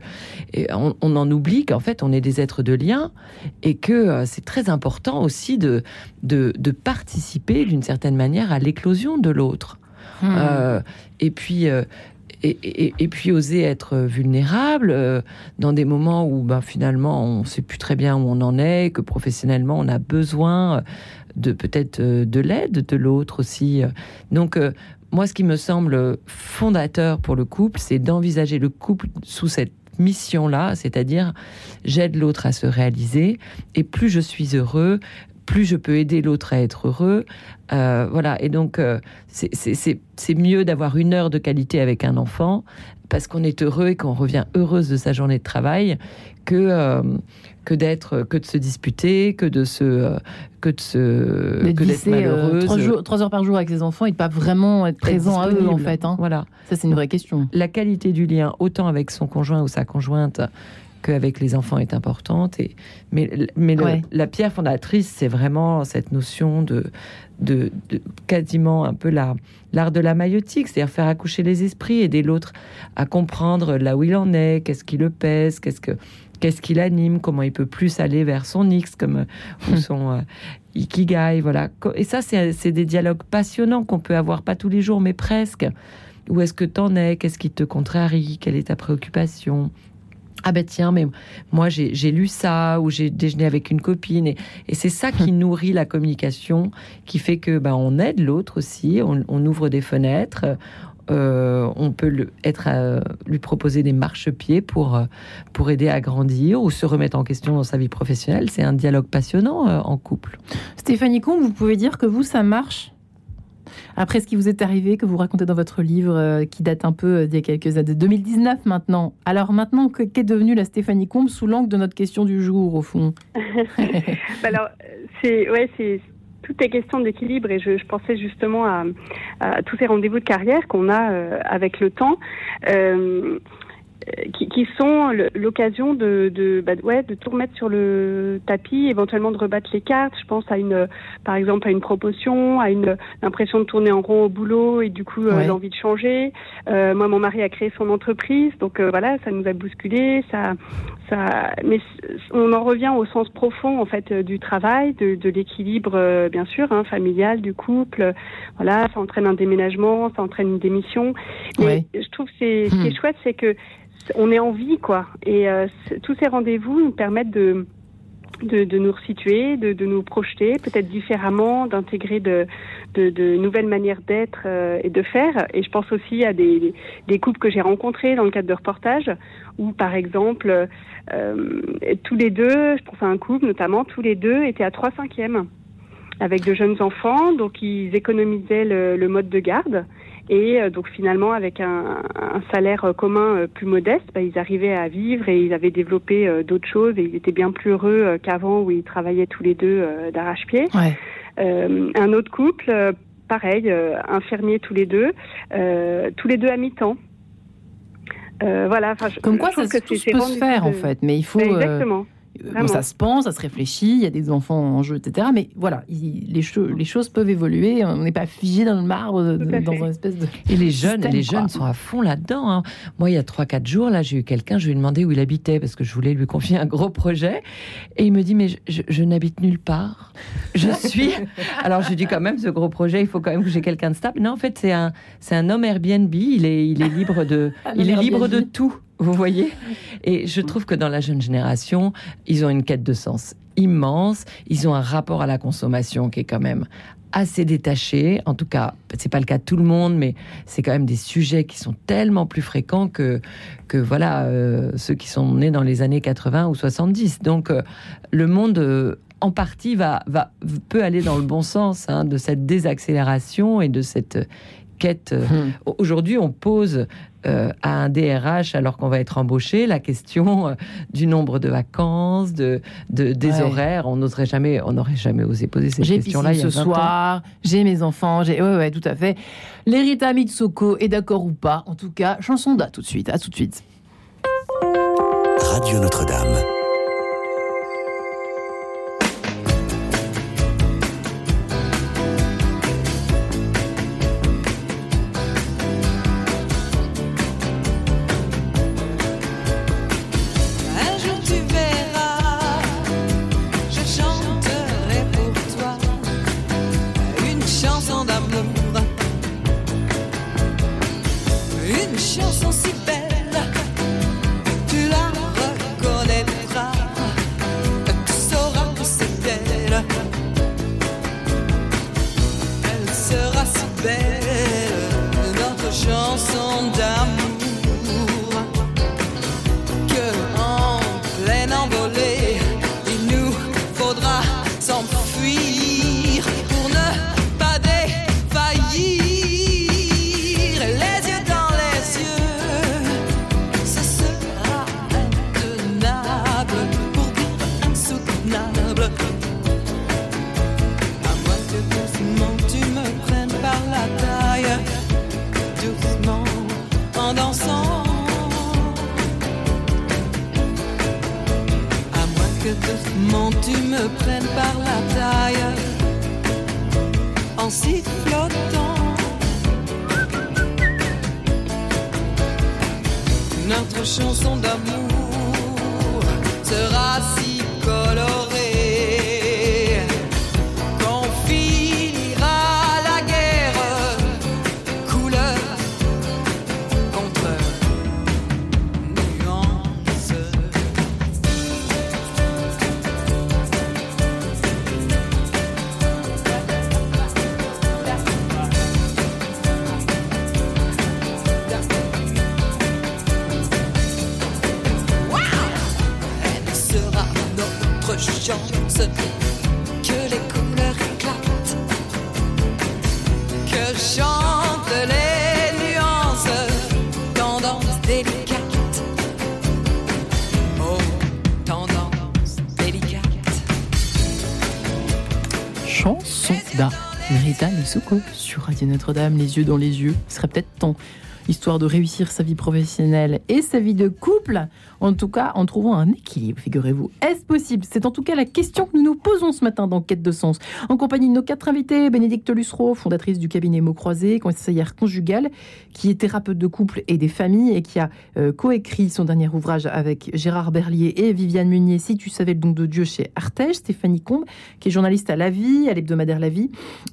Et on, en oublie qu'en fait, on est des êtres de lien et que euh, c'est très important aussi de, de, de participer d'une certaine manière à l'éclosion de l'autre. Hmm. Euh, et puis. Euh, et, puis oser être vulnérable euh, dans des moments où ben, finalement on ne sait plus très bien où on en est, que professionnellement on a besoin de peut-être de l'aide de l'autre aussi. Donc moi ce qui me semble fondateur pour le couple, c'est d'envisager le couple sous cette mission-là, c'est-à-dire j'aide l'autre à se réaliser et plus je suis heureux, plus je peux aider l'autre à être heureux. Euh, voilà, et donc euh, c'est mieux d'avoir une heure de qualité avec un enfant parce qu'on est heureux et qu'on revient heureuse de sa journée de travail que euh, que d'être que de se disputer, que de se que de se que d'être malheureuse. Trois, heures par jour avec ses enfants et de pas vraiment être présent à eux en fait. Hein. Voilà, ça c'est une vraie question. La qualité du lien, autant avec son conjoint ou sa conjointe qu'avec les enfants est importante. Et, mais mais la pierre fondatrice, c'est vraiment cette notion de, de, quasiment un peu l'art de la maïotique, c'est-à-dire faire accoucher les esprits, aider l'autre à comprendre là où il en est, qu'est-ce qui le pèse, qu'est-ce que qu'est-ce qui l'anime, comment il peut plus aller vers son X comme ou hmm. son euh, ikigai, voilà. Et ça, c'est des dialogues passionnants qu'on peut avoir pas tous les jours, mais presque. Où est-ce que t'en es? Qu'est-ce qui te contrarie? Quelle est ta préoccupation? Ah ben tiens, mais moi j'ai lu ça ou j'ai déjeuné avec une copine et, c'est ça qui nourrit la communication, qui fait que ben, on aide l'autre aussi, on, ouvre des fenêtres, euh, on peut le, être lui proposer des marchepieds pour euh, pour aider à grandir ou se remettre en question dans sa vie professionnelle. C'est un dialogue passionnant euh, en couple. Stéphanie Combe, vous pouvez dire que vous ça marche? Après ce qui vous est arrivé, que vous racontez dans votre livre, euh, qui date un peu euh, d'il y a quelques années, 2019 maintenant. Alors maintenant, qu'est devenue la Stéphanie Combe sous l'angle de notre question du jour, au fond Alors, c'est ouais, c'est tout est question d'équilibre et je, pensais justement à, tous ces rendez-vous de carrière qu'on a euh, avec le temps. Qui, qui, sont l'occasion de, de, bah, ouais, de tout remettre sur le tapis, éventuellement de rebattre les cartes. Je pense à une, par exemple, à une promotion, à une impression de tourner en rond au boulot et du coup euh, l'envie de changer. Euh, moi, mon mari a créé son entreprise, donc euh, voilà, ça nous a bousculé. Ça, ça, mais on en revient au sens profond en fait du travail, de, de l'équilibre, bien sûr, hein, familial, du couple. Voilà, ça entraîne un déménagement, ça entraîne une démission. Mais je trouve que c'est, ce qui est hmm. chouette, c'est que on est en vie, quoi. Et euh, tous ces rendez-vous nous permettent de, nous resituer, de, nous projeter, peut-être différemment, d'intégrer de, nouvelles manières d'être euh, et de faire. Et je pense aussi à des, des couples que j'ai rencontrés dans le cadre de reportages, où par exemple, euh, tous les deux, je pense à un couple notamment, tous les deux étaient à 3 cinquièmes avec de jeunes enfants, donc ils économisaient le mode de garde. Et euh, donc finalement, avec un, salaire euh, commun euh, plus modeste, bah, ils arrivaient à vivre et ils avaient développé d'autres choses et ils étaient bien plus heureux qu'avant où ils travaillaient tous les deux d'arrache-pied. un autre couple, pareil, infirmiers tous les deux, tous les deux à mi-temps. voilà. Comme quoi, ça, peut se faire en fait, mais il faut. exactement ça se pense, ça se réfléchit, il y a des enfants en jeu, etc. Mais voilà, les, les choses peuvent évoluer. On n'est pas figé dans le marbre, dans une espèce de. Et les jeunes, les jeunes sont à fond là-dedans. Hein. Moi, il y a 3-4 jours, là, j'ai eu quelqu'un, je lui ai demandé où il habitait parce que je voulais lui confier un gros projet. Et il me dit Mais je, n'habite nulle part. Je suis. Alors, je lui dis quand même, ce gros projet, il faut quand même que j'ai quelqu'un de stable. Non, en fait, c'est un, c'est un homme Airbnb. Il est, il est libre de, il est libre de tout. Vous voyez? Et je trouve que dans la jeune génération, ils ont une quête de sens immense. Ils ont un rapport à la consommation qui est quand même assez détaché. En tout cas, c'est pas le cas de tout le monde, mais c'est quand même des sujets qui sont tellement plus fréquents que que voilà euh, ceux qui sont nés dans les années 80 ou 70. Donc euh, le monde euh, en partie va, va peut aller dans le bon sens hein, de cette désaccélération et de cette quête. Hum. Aujourd'hui, on pose euh, à un DRH alors qu'on va être embauché, la question euh, du nombre de vacances, de, des horaires, on n'oserait jamais, on n'aurait jamais osé poser cette question-là. J'ai ce soir, j'ai mes enfants, j'ai, ouais, ouais, tout à fait. L'Erita Mitsoko est d'accord ou pas? En tout cas, chanson d'A tout de suite, à tout de suite. Radio Notre-Dame. Que les couleurs éclatent, que chantent les nuances, tendance délicate. Oh, tendance délicate. Chanson d'A. Rita Lesoko sur Radio Notre-Dame, les yeux dans les yeux. Il serait peut-être temps histoire de réussir sa vie professionnelle et sa vie de couple, en tout cas en trouvant un équilibre, figurez-vous. Est-ce possible? C'est en tout cas la question que nous nous posons ce matin dans Quête de Sens, en compagnie de nos quatre invités, Bénédicte Lussereau, fondatrice du cabinet Mots Croisés, conseillère conjugale, qui est thérapeute de couple et des familles et qui a euh, coécrit son dernier ouvrage avec Gérard Berlier et Viviane Munier, Si tu savais le don de Dieu chez Artege, Stéphanie Combe, qui est journaliste à La Vie, à l'hebdomadaire La Vie,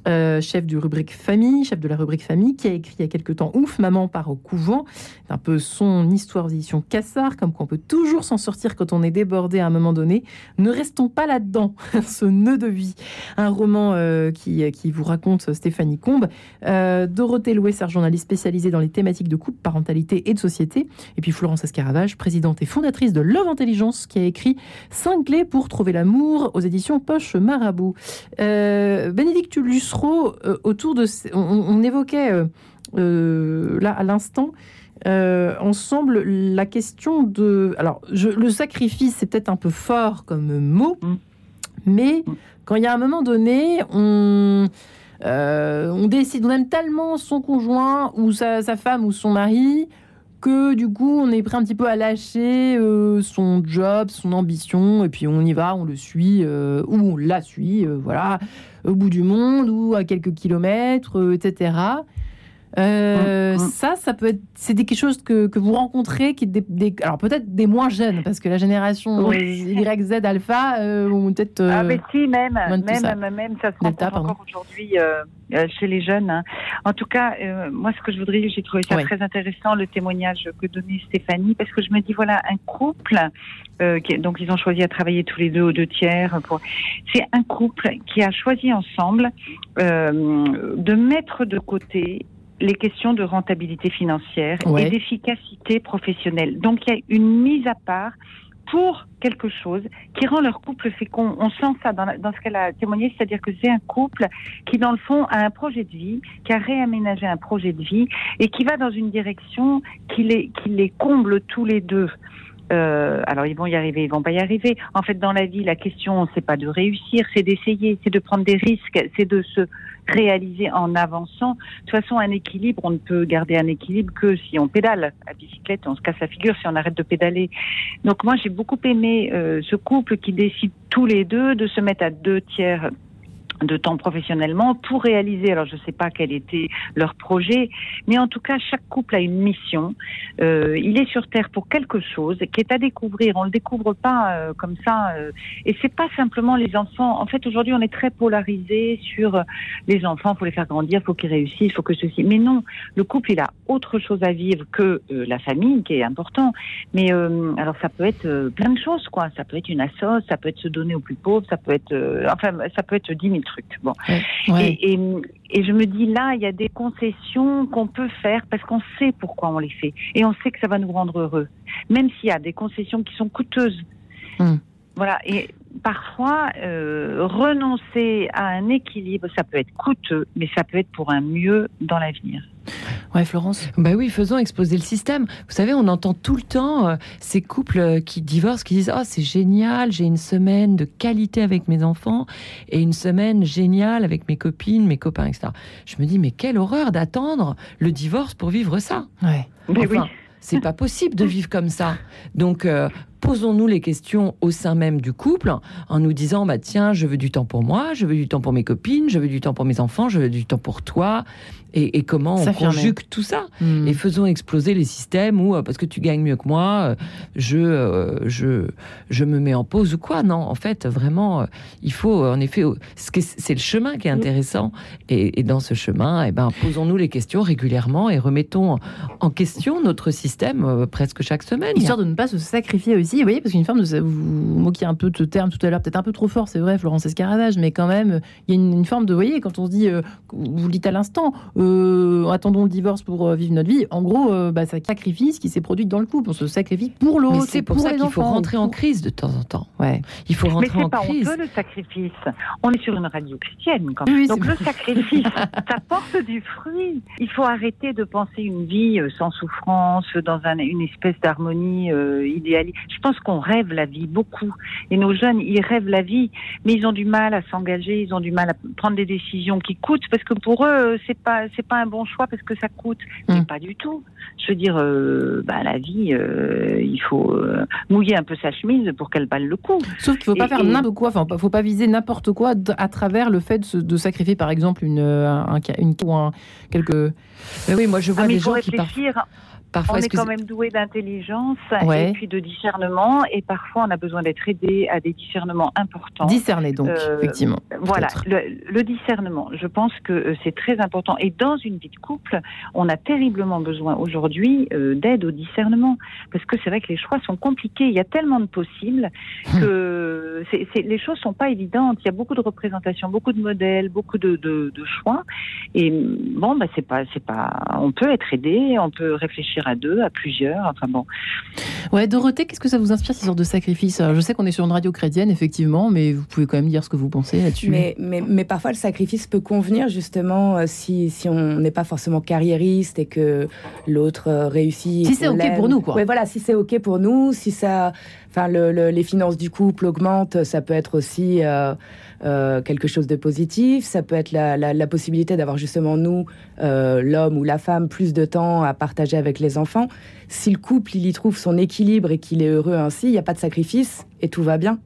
euh, chef du rubrique Famille, chef de la rubrique Famille, qui a écrit il y a quelques temps Ouf, maman par au couvent. un peu son histoire aux éditions Cassard, comme qu'on peut toujours s'en sortir quand on est débordé à un moment donné. Ne restons pas là-dedans, ce nœud de vie. Un roman euh, qui, vous raconte Stéphanie Combe. Euh, Dorothée Louessard, journaliste spécialisée dans les thématiques de couple, parentalité et de société. Et puis Florence Escaravage, présidente et fondatrice de Love Intelligence, qui a écrit 5 clés pour trouver l'amour aux éditions Poche Marabout. Euh, Bénédicte euh, autour de... On, on évoquait euh, là à l'instant. Euh, ensemble la question de... Alors, je, le sacrifice, c'est peut-être un peu fort comme mot, mm. mais quand il y a un moment donné, on, euh, on décide, on aime tellement son conjoint ou sa, femme ou son mari que du coup on est prêt un petit peu à lâcher son job, son ambition, et puis on y va, on le suit, ou on la suit, voilà, au bout du monde, ou à quelques kilomètres, etc. Euh, mm, mm. Ça, ça peut être, c'est quelque chose que, que vous rencontrez, qui des, alors peut-être des moins jeunes, parce que la génération Y, Z, Alpha, euh, ou peut-être. ah, mais si, même, même, ça. même, ça se rencontre encore aujourd'hui chez les jeunes. Hein. En tout cas, moi, ce que je voudrais, j'ai trouvé ça très intéressant, le témoignage que donnait Stéphanie, parce que je me dis, voilà, un couple, qui, donc ils ont choisi à travailler tous les deux aux deux tiers. Pour... C'est un couple qui a choisi ensemble de mettre de côté les questions de rentabilité financière et d'efficacité professionnelle. Donc il y a une mise à part pour quelque chose qui rend leur couple fécond. On sent ça dans, dans ce qu'elle a témoigné, c'est-à-dire que c'est un couple qui, dans le fond, a un projet de vie, qui a réaménagé un projet de vie et qui va dans une direction qui les, qui les comble tous les deux. Euh, alors ils vont y arriver, ils vont pas y arriver. En fait, dans la vie, la question c'est pas de réussir, c'est d'essayer, c'est de prendre des risques, c'est de se réaliser en avançant. De toute façon, un équilibre, on ne peut garder un équilibre que si on pédale. À bicyclette, on se casse la figure si on arrête de pédaler. Donc moi, j'ai beaucoup aimé euh, ce couple qui décide tous les deux de se mettre à deux tiers de temps professionnellement pour réaliser, alors je ne sais pas quel était leur projet, mais en tout cas, chaque couple a une mission. Euh, il est sur Terre pour quelque chose qui est à découvrir. On ne le découvre pas euh, comme ça. Euh, et c'est pas simplement les enfants. En fait, aujourd'hui, on est très polarisé sur les enfants, faut les faire grandir, faut qu'ils réussissent, faut que ceci. Mais non, le couple, il a autre chose à vivre que la famille, qui est important. Mais alors, ça peut être plein de choses, quoi. Ça peut être une assoce, ça peut être se donner aux plus pauvres, ça peut être, enfin, ça peut être dix mille truc. Bon. Et, et, je me dis là, il y a des concessions qu'on peut faire parce qu'on sait pourquoi on les fait et on sait que ça va nous rendre heureux, même s'il y a des concessions qui sont coûteuses. Hmm. Voilà. Et parfois, euh, renoncer à un équilibre, ça peut être coûteux, mais ça peut être pour un mieux dans l'avenir. Ouais, Florence? Bah oui, faisons exploser le système. Vous savez, on entend tout le temps euh, ces couples euh, qui divorcent, qui disent Oh, c'est génial, j'ai une semaine de qualité avec mes enfants et une semaine géniale avec mes copines, mes copains, etc. Je me dis Mais quelle horreur d'attendre le divorce pour vivre ça. Ouais. Mais oui c'est pas possible de vivre comme ça. Donc, posons-nous les questions au sein même du couple en nous disant bah tiens je veux du temps pour moi je veux du temps pour mes copines je veux du temps pour mes enfants je veux du temps pour toi. Et, comment on conjugue tout ça hmm. et faisons exploser les systèmes où euh, parce que tu gagnes mieux que moi euh, je euh, je je me mets en pause ou quoi. Non en fait vraiment il faut en effet c'est le chemin qui est intéressant. Et, dans ce chemin et eh ben posons-nous les questions régulièrement et remettons en question notre système presque chaque semaine. Histoire de ne pas se sacrifier aussi vous voyez parce qu'une forme de vous moquiez un peu de ce terme tout à l'heure peut-être un peu trop fort c'est vrai Florence Escaravage mais quand même il y a une, forme de vous voyez quand on se dit vous le dites à l'instant euh, attendons le divorce pour euh, vivre notre vie. En gros, euh, bah, c'est un sacrifice qui s'est produit dans le couple. On se sacrifie pour l'autre. C'est pour, ça qu'il faut rentrer en crise de temps en temps. Ouais. Il faut rentrer en crise. Mais c'est pas le sacrifice. On est sur une radio chrétienne quand même. Donc le sacrifice, ça porte du fruit. Il faut arrêter de penser une vie sans souffrance, dans une espèce d'harmonie idéaliste. Je pense qu'on rêve la vie beaucoup. Et nos jeunes, ils rêvent la vie, mais ils ont du mal à s'engager, ils ont du mal à prendre des décisions qui coûtent, parce que pour eux, c'est pas c'est pas un bon choix parce que ça coûte. Mais mm. pas du tout. Je veux dire, euh, bah, la vie, euh, il faut euh, mouiller un peu sa chemise pour qu'elle balle le coup. Sauf qu'il faut pas faire n'importe quoi. Enfin, faut pas viser n'importe quoi à travers le fait de, sacrifier, par exemple, une, un, une, ou un, quelques. Mais oui, moi je vois ah, des gens qui on est quand même doué d'intelligence et puis de discernement, et parfois on a besoin d'être aidé à des discernements importants. Discerner donc, euh, effectivement. Voilà, le, discernement, je pense que euh, c'est très important. Et dans une vie de couple, on a terriblement besoin aujourd'hui euh, d'aide au discernement, parce que c'est vrai que les choix sont compliqués. Il y a tellement de possibles hmm. que les choses sont pas évidentes. Il y a beaucoup de représentations, beaucoup de modèles, beaucoup de, choix. Et bon, bah c'est pas, c'est pas. On peut être aidé, on peut réfléchir à deux, à plusieurs. Enfin bon. Ouais, Dorothée, qu'est-ce que ça vous inspire ces sortes de sacrifices? Je sais qu'on est sur une radio chrétienne, effectivement, mais vous pouvez quand même dire ce que vous pensez là-dessus. Mais, mais, mais, parfois, le sacrifice peut convenir justement euh, si, si on n'est pas forcément carriériste et que l'autre euh, réussit. Si c'est ok pour nous, quoi. Ouais, voilà, si c'est ok pour nous, si ça, enfin, le, les finances du couple augmentent, ça peut être aussi. Euh, euh, quelque chose de positif. Ça peut être la, possibilité d'avoir justement nous, euh, l'homme ou la femme, plus de temps à partager avec les enfants. Si le couple il y trouve son équilibre et qu'il est heureux ainsi, il n'y a pas de sacrifice et tout va bien.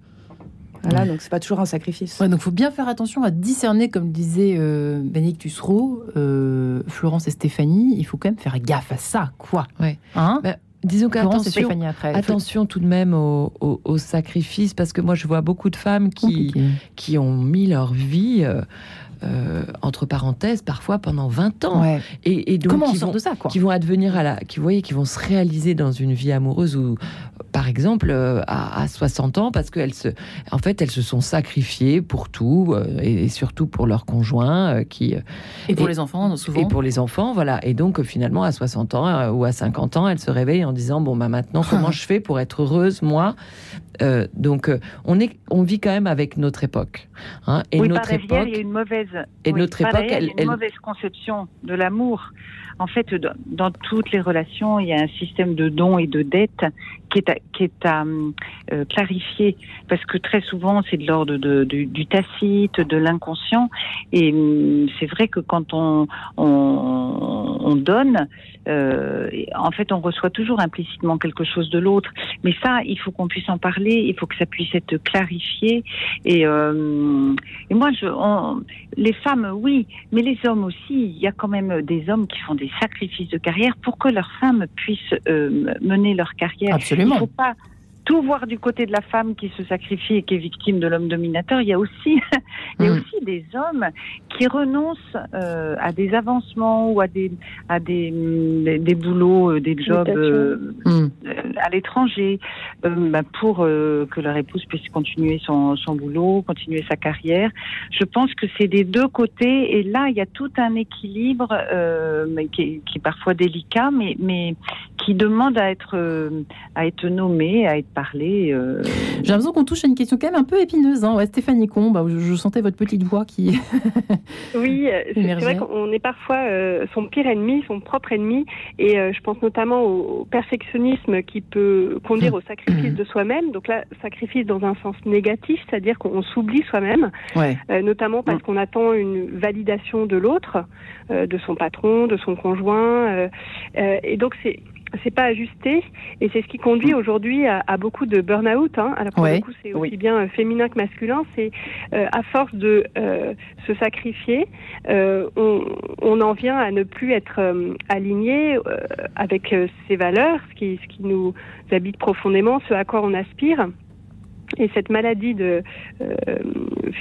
Voilà, donc c'est pas toujours un sacrifice. Ouais, donc faut bien faire attention à discerner, comme disait euh, Bénédicte Tussereau, euh, Florence et Stéphanie, il faut quand même faire gaffe à ça, quoi. Ouais. Hein? Bah, Disons qu'attention, attention tout de même au, au, sacrifice, parce que moi je vois beaucoup de femmes qui, qui ont mis leur vie euh, entre parenthèses, parfois pendant 20 ans. Et, donc, Comment on sort de ça, quoi? Qui vont advenir à la, qui voyez, qui vont se réaliser dans une vie amoureuse ou, par exemple, euh, à, 60 ans, parce qu'elles se, en fait, elles se sont sacrifiées pour tout euh, et, surtout pour leur conjoint, qui et pour les enfants souvent? Et pour les enfants, voilà. Et donc finalement, à 60 ans ou à 50 ans, elles se réveillent en disant bon bah maintenant, comment je fais pour être heureuse moi? Euh, donc, euh, on, est, on vit quand même avec notre époque. Hein, et notre époque, il y a une mauvaise, et notre époque, elle, une mauvaise conception de l'amour. En fait, dans, toutes les relations, il y a un système de dons et de dettes qui est à, qui est à euh, clarifier, parce que très souvent, c'est de l'ordre de, du tacite, de l'inconscient. Et hum, c'est vrai que quand on, on, on donne, euh, en fait, on reçoit toujours implicitement quelque chose de l'autre. Mais ça, il faut qu'on puisse en parler, il faut que ça puisse être clarifié. Et, euh, et moi, je, les femmes, oui, mais les hommes aussi. Il y a quand même des hommes qui font des sacrifices de carrière pour que leurs femmes puissent euh, mener leur carrière. Il faut pas tout voir du côté de la femme qui se sacrifie et qui est victime de l'homme dominateur. Il y a aussi, il y a mm. aussi des hommes qui renoncent euh, à des avancements ou à des à des mm, des, boulots, euh, des jobs euh, mm. à l'étranger bah, pour que leur épouse puisse continuer son, son boulot, continuer sa carrière. Je pense que c'est des deux côtés et là il y a tout un équilibre qui, qui, est parfois délicat, mais mais qui demande à être à être nommé, à être parler. Euh, J'ai l'impression qu'on touche à une question quand même un peu épineuse. Hein. Stéphanie Combe, bah, je, sentais votre petite voix qui. oui, euh, c'est vrai qu'on est parfois euh, son pire ennemi, son propre ennemi. Et je pense notamment au perfectionnisme qui peut conduire au sacrifice de soi-même. Donc là, sacrifice dans un sens négatif, c'est-à-dire qu'on s'oublie soi-même, notamment parce qu'on attend une validation de l'autre, de son patron, de son conjoint. et donc c'est c'est pas ajusté et c'est ce qui conduit aujourd'hui à, beaucoup de burn-out. Hein. Alors pour le coup, c'est aussi bien euh, féminin que masculin. C'est euh, à force de euh, se sacrifier, on, on, en vient à ne plus être aligné avec ses valeurs, ce qui, ce qui nous habite profondément, ce à quoi on aspire. Et cette maladie de euh,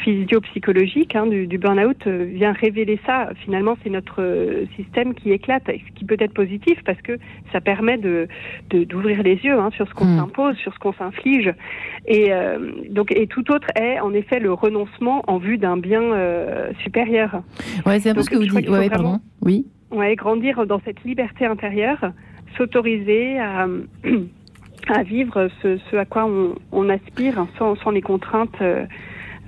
physio-psychologique hein, du, burn-out euh, vient révéler ça. Finalement, c'est notre euh, système qui éclate, ce qui peut être positif parce que ça permet de d'ouvrir les yeux hein, sur ce qu'on hmm. s'impose, sur ce qu'on s'inflige. Et donc, et tout autre est en effet le renoncement en vue d'un bien supérieur. Ouais, c'est un peu ce que vous dites. Ouais, pardon. Oui. Ouais, grandir dans cette liberté intérieure, s'autoriser à à vivre ce, à quoi on, aspire sans, sans, les contraintes euh,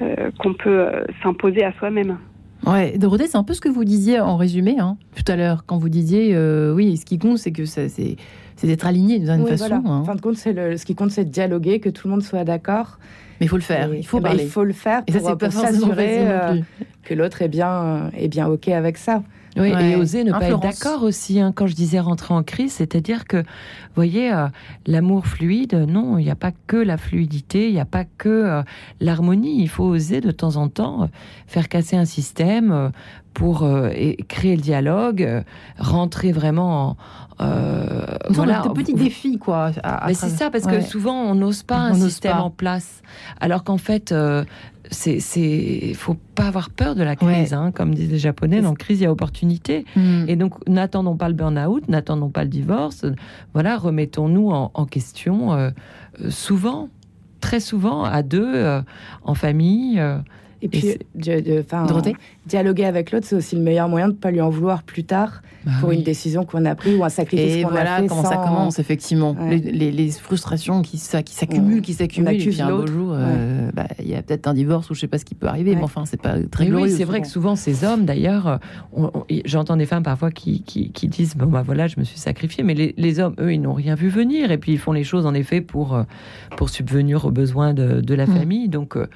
euh, qu'on peut euh, s'imposer à soi-même. Ouais, Dorothée, c'est un peu ce que vous disiez en résumé hein, tout à l'heure, quand vous disiez oui, ce qui compte, c'est que c'est c'est d'être aligné d'une certaine façon. Hein. En fin de compte, c'est le, ce qui compte, c'est de dialoguer, que tout le monde soit d'accord. Mais il faut le faire, il faut eh ben, Il faut le faire pour, et pour s'assurer que l'autre est bien, est bien OK avec ça. Oui, et oser ne pas être d'accord aussi. Hein, quand je disais rentrer en crise, c'est-à-dire que, vous voyez, euh, l'amour fluide, non, il n'y a pas que la fluidité, il n'y a pas que euh, l'harmonie. Il faut oser de temps en temps euh, faire casser un système pour créer le dialogue, rentrer vraiment en, voilà, de petits défis quoi. mais c'est ça parce que souvent on n'ose pas un système en place, alors qu'en fait c'est, c'est, faut pas avoir peur de la crise, hein, comme disent les Japonais. Dans crise, il y a opportunité. Hmm. Et donc, n'attendons pas le burn-out, n'attendons pas le divorce. Voilà, remettons-nous en, question euh, euh, souvent, très souvent, à deux, euh, en famille. Et puis, dialoguer avec l'autre, c'est aussi le meilleur moyen de ne pas lui en vouloir plus tard bah pour une décision qu'on a prise ou un sacrifice qu'on voilà a fait. comment ça commence, effectivement. Les, frustrations qui, qui s'accumulent, qui s'accumulent. Et puis un beau jour, euh, bah, il y a peut-être un divorce ou je ne sais pas ce qui peut arriver, mais enfin, c'est pas très glorieux. Oui, c'est vrai que souvent, ces hommes, d'ailleurs, j'entends des femmes parfois qui, qui, disent Bon, bah voilà, je me suis sacrifiée, mais les, hommes, eux, ils n'ont rien vu venir et puis ils font les choses, en effet, pour, euh, pour subvenir aux besoins de, de la mmh. famille. Donc, euh,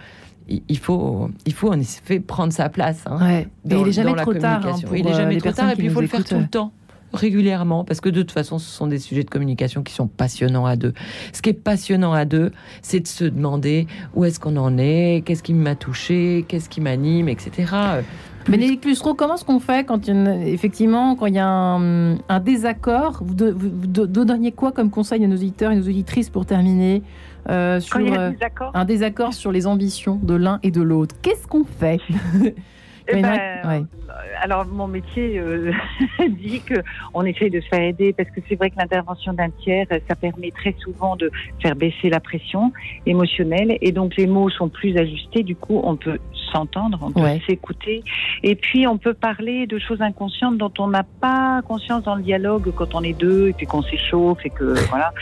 il faut, il faut en effet prendre sa place. Hein, ouais. il n'est jamais trop tard. Hein, il est jamais trop tard et puis il faut le faire tout le temps régulièrement, parce que de toute façon, ce sont des sujets de communication qui sont passionnants à deux. Ce qui est passionnant à deux, c'est de se demander où est-ce qu'on en est, qu'est-ce qui m'a touché, qu'est-ce qui m'anime, etc. Bénédicte Lussereau, comment est-ce qu'on fait quand il y a, effectivement quand il y a un, désaccord? Vous, donneriez quoi comme conseil à nos auditeurs et nos auditrices pour terminer? Euh, sur euh, un désaccord sur les ambitions de l'un et de l'autre. Qu'est-ce qu'on fait? eh ben, euh, Alors mon métier dit que on essaye de se faire aider parce que c'est vrai que l'intervention d'un tiers, ça permet très souvent de faire baisser la pression émotionnelle et donc les mots sont plus ajustés. Du coup, on peut s'entendre, on peut s'écouter et puis on peut parler de choses inconscientes dont on n'a pas conscience dans le dialogue quand on est deux et puis qu'on s'échauffe et que voilà.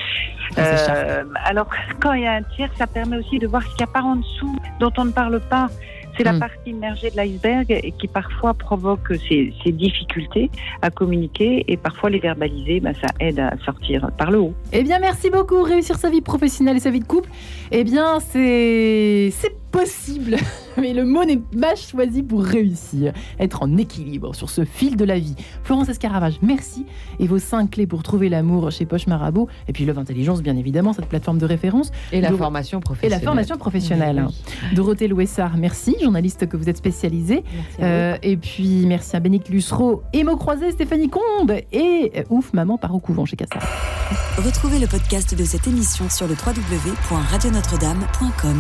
Euh, alors, quand il y a un tiers, ça permet aussi de voir ce qu'il n'y a pas en dessous, dont on ne parle pas. C'est la hmm. partie immergée de l'iceberg qui parfois provoque ces, difficultés à communiquer et parfois les verbaliser, bah, ça aide à sortir par le haut. Eh bien, merci beaucoup. Réussir sa vie professionnelle et sa vie de couple, eh bien, c'est possible. Mais le mot n'est pas choisi pour réussir. Être en équilibre sur ce fil de la vie. Florence Escaravage, merci. Et vos cinq clés pour trouver l'amour chez Poche Marabout. Et puis Love Intelligence, bien évidemment, cette plateforme de référence. Et la formation professionnelle. Et la formation professionnelle. Dorothée Louessard, merci. Journaliste que vous êtes spécialisée. Euh, et puis merci à Bénique Lussereau, Emo Croisé, Stéphanie Combe et euh, Ouf Maman par au couvent chez Cassar. Retrouvez le podcast de cette émission sur le www.radionotre-dame.com.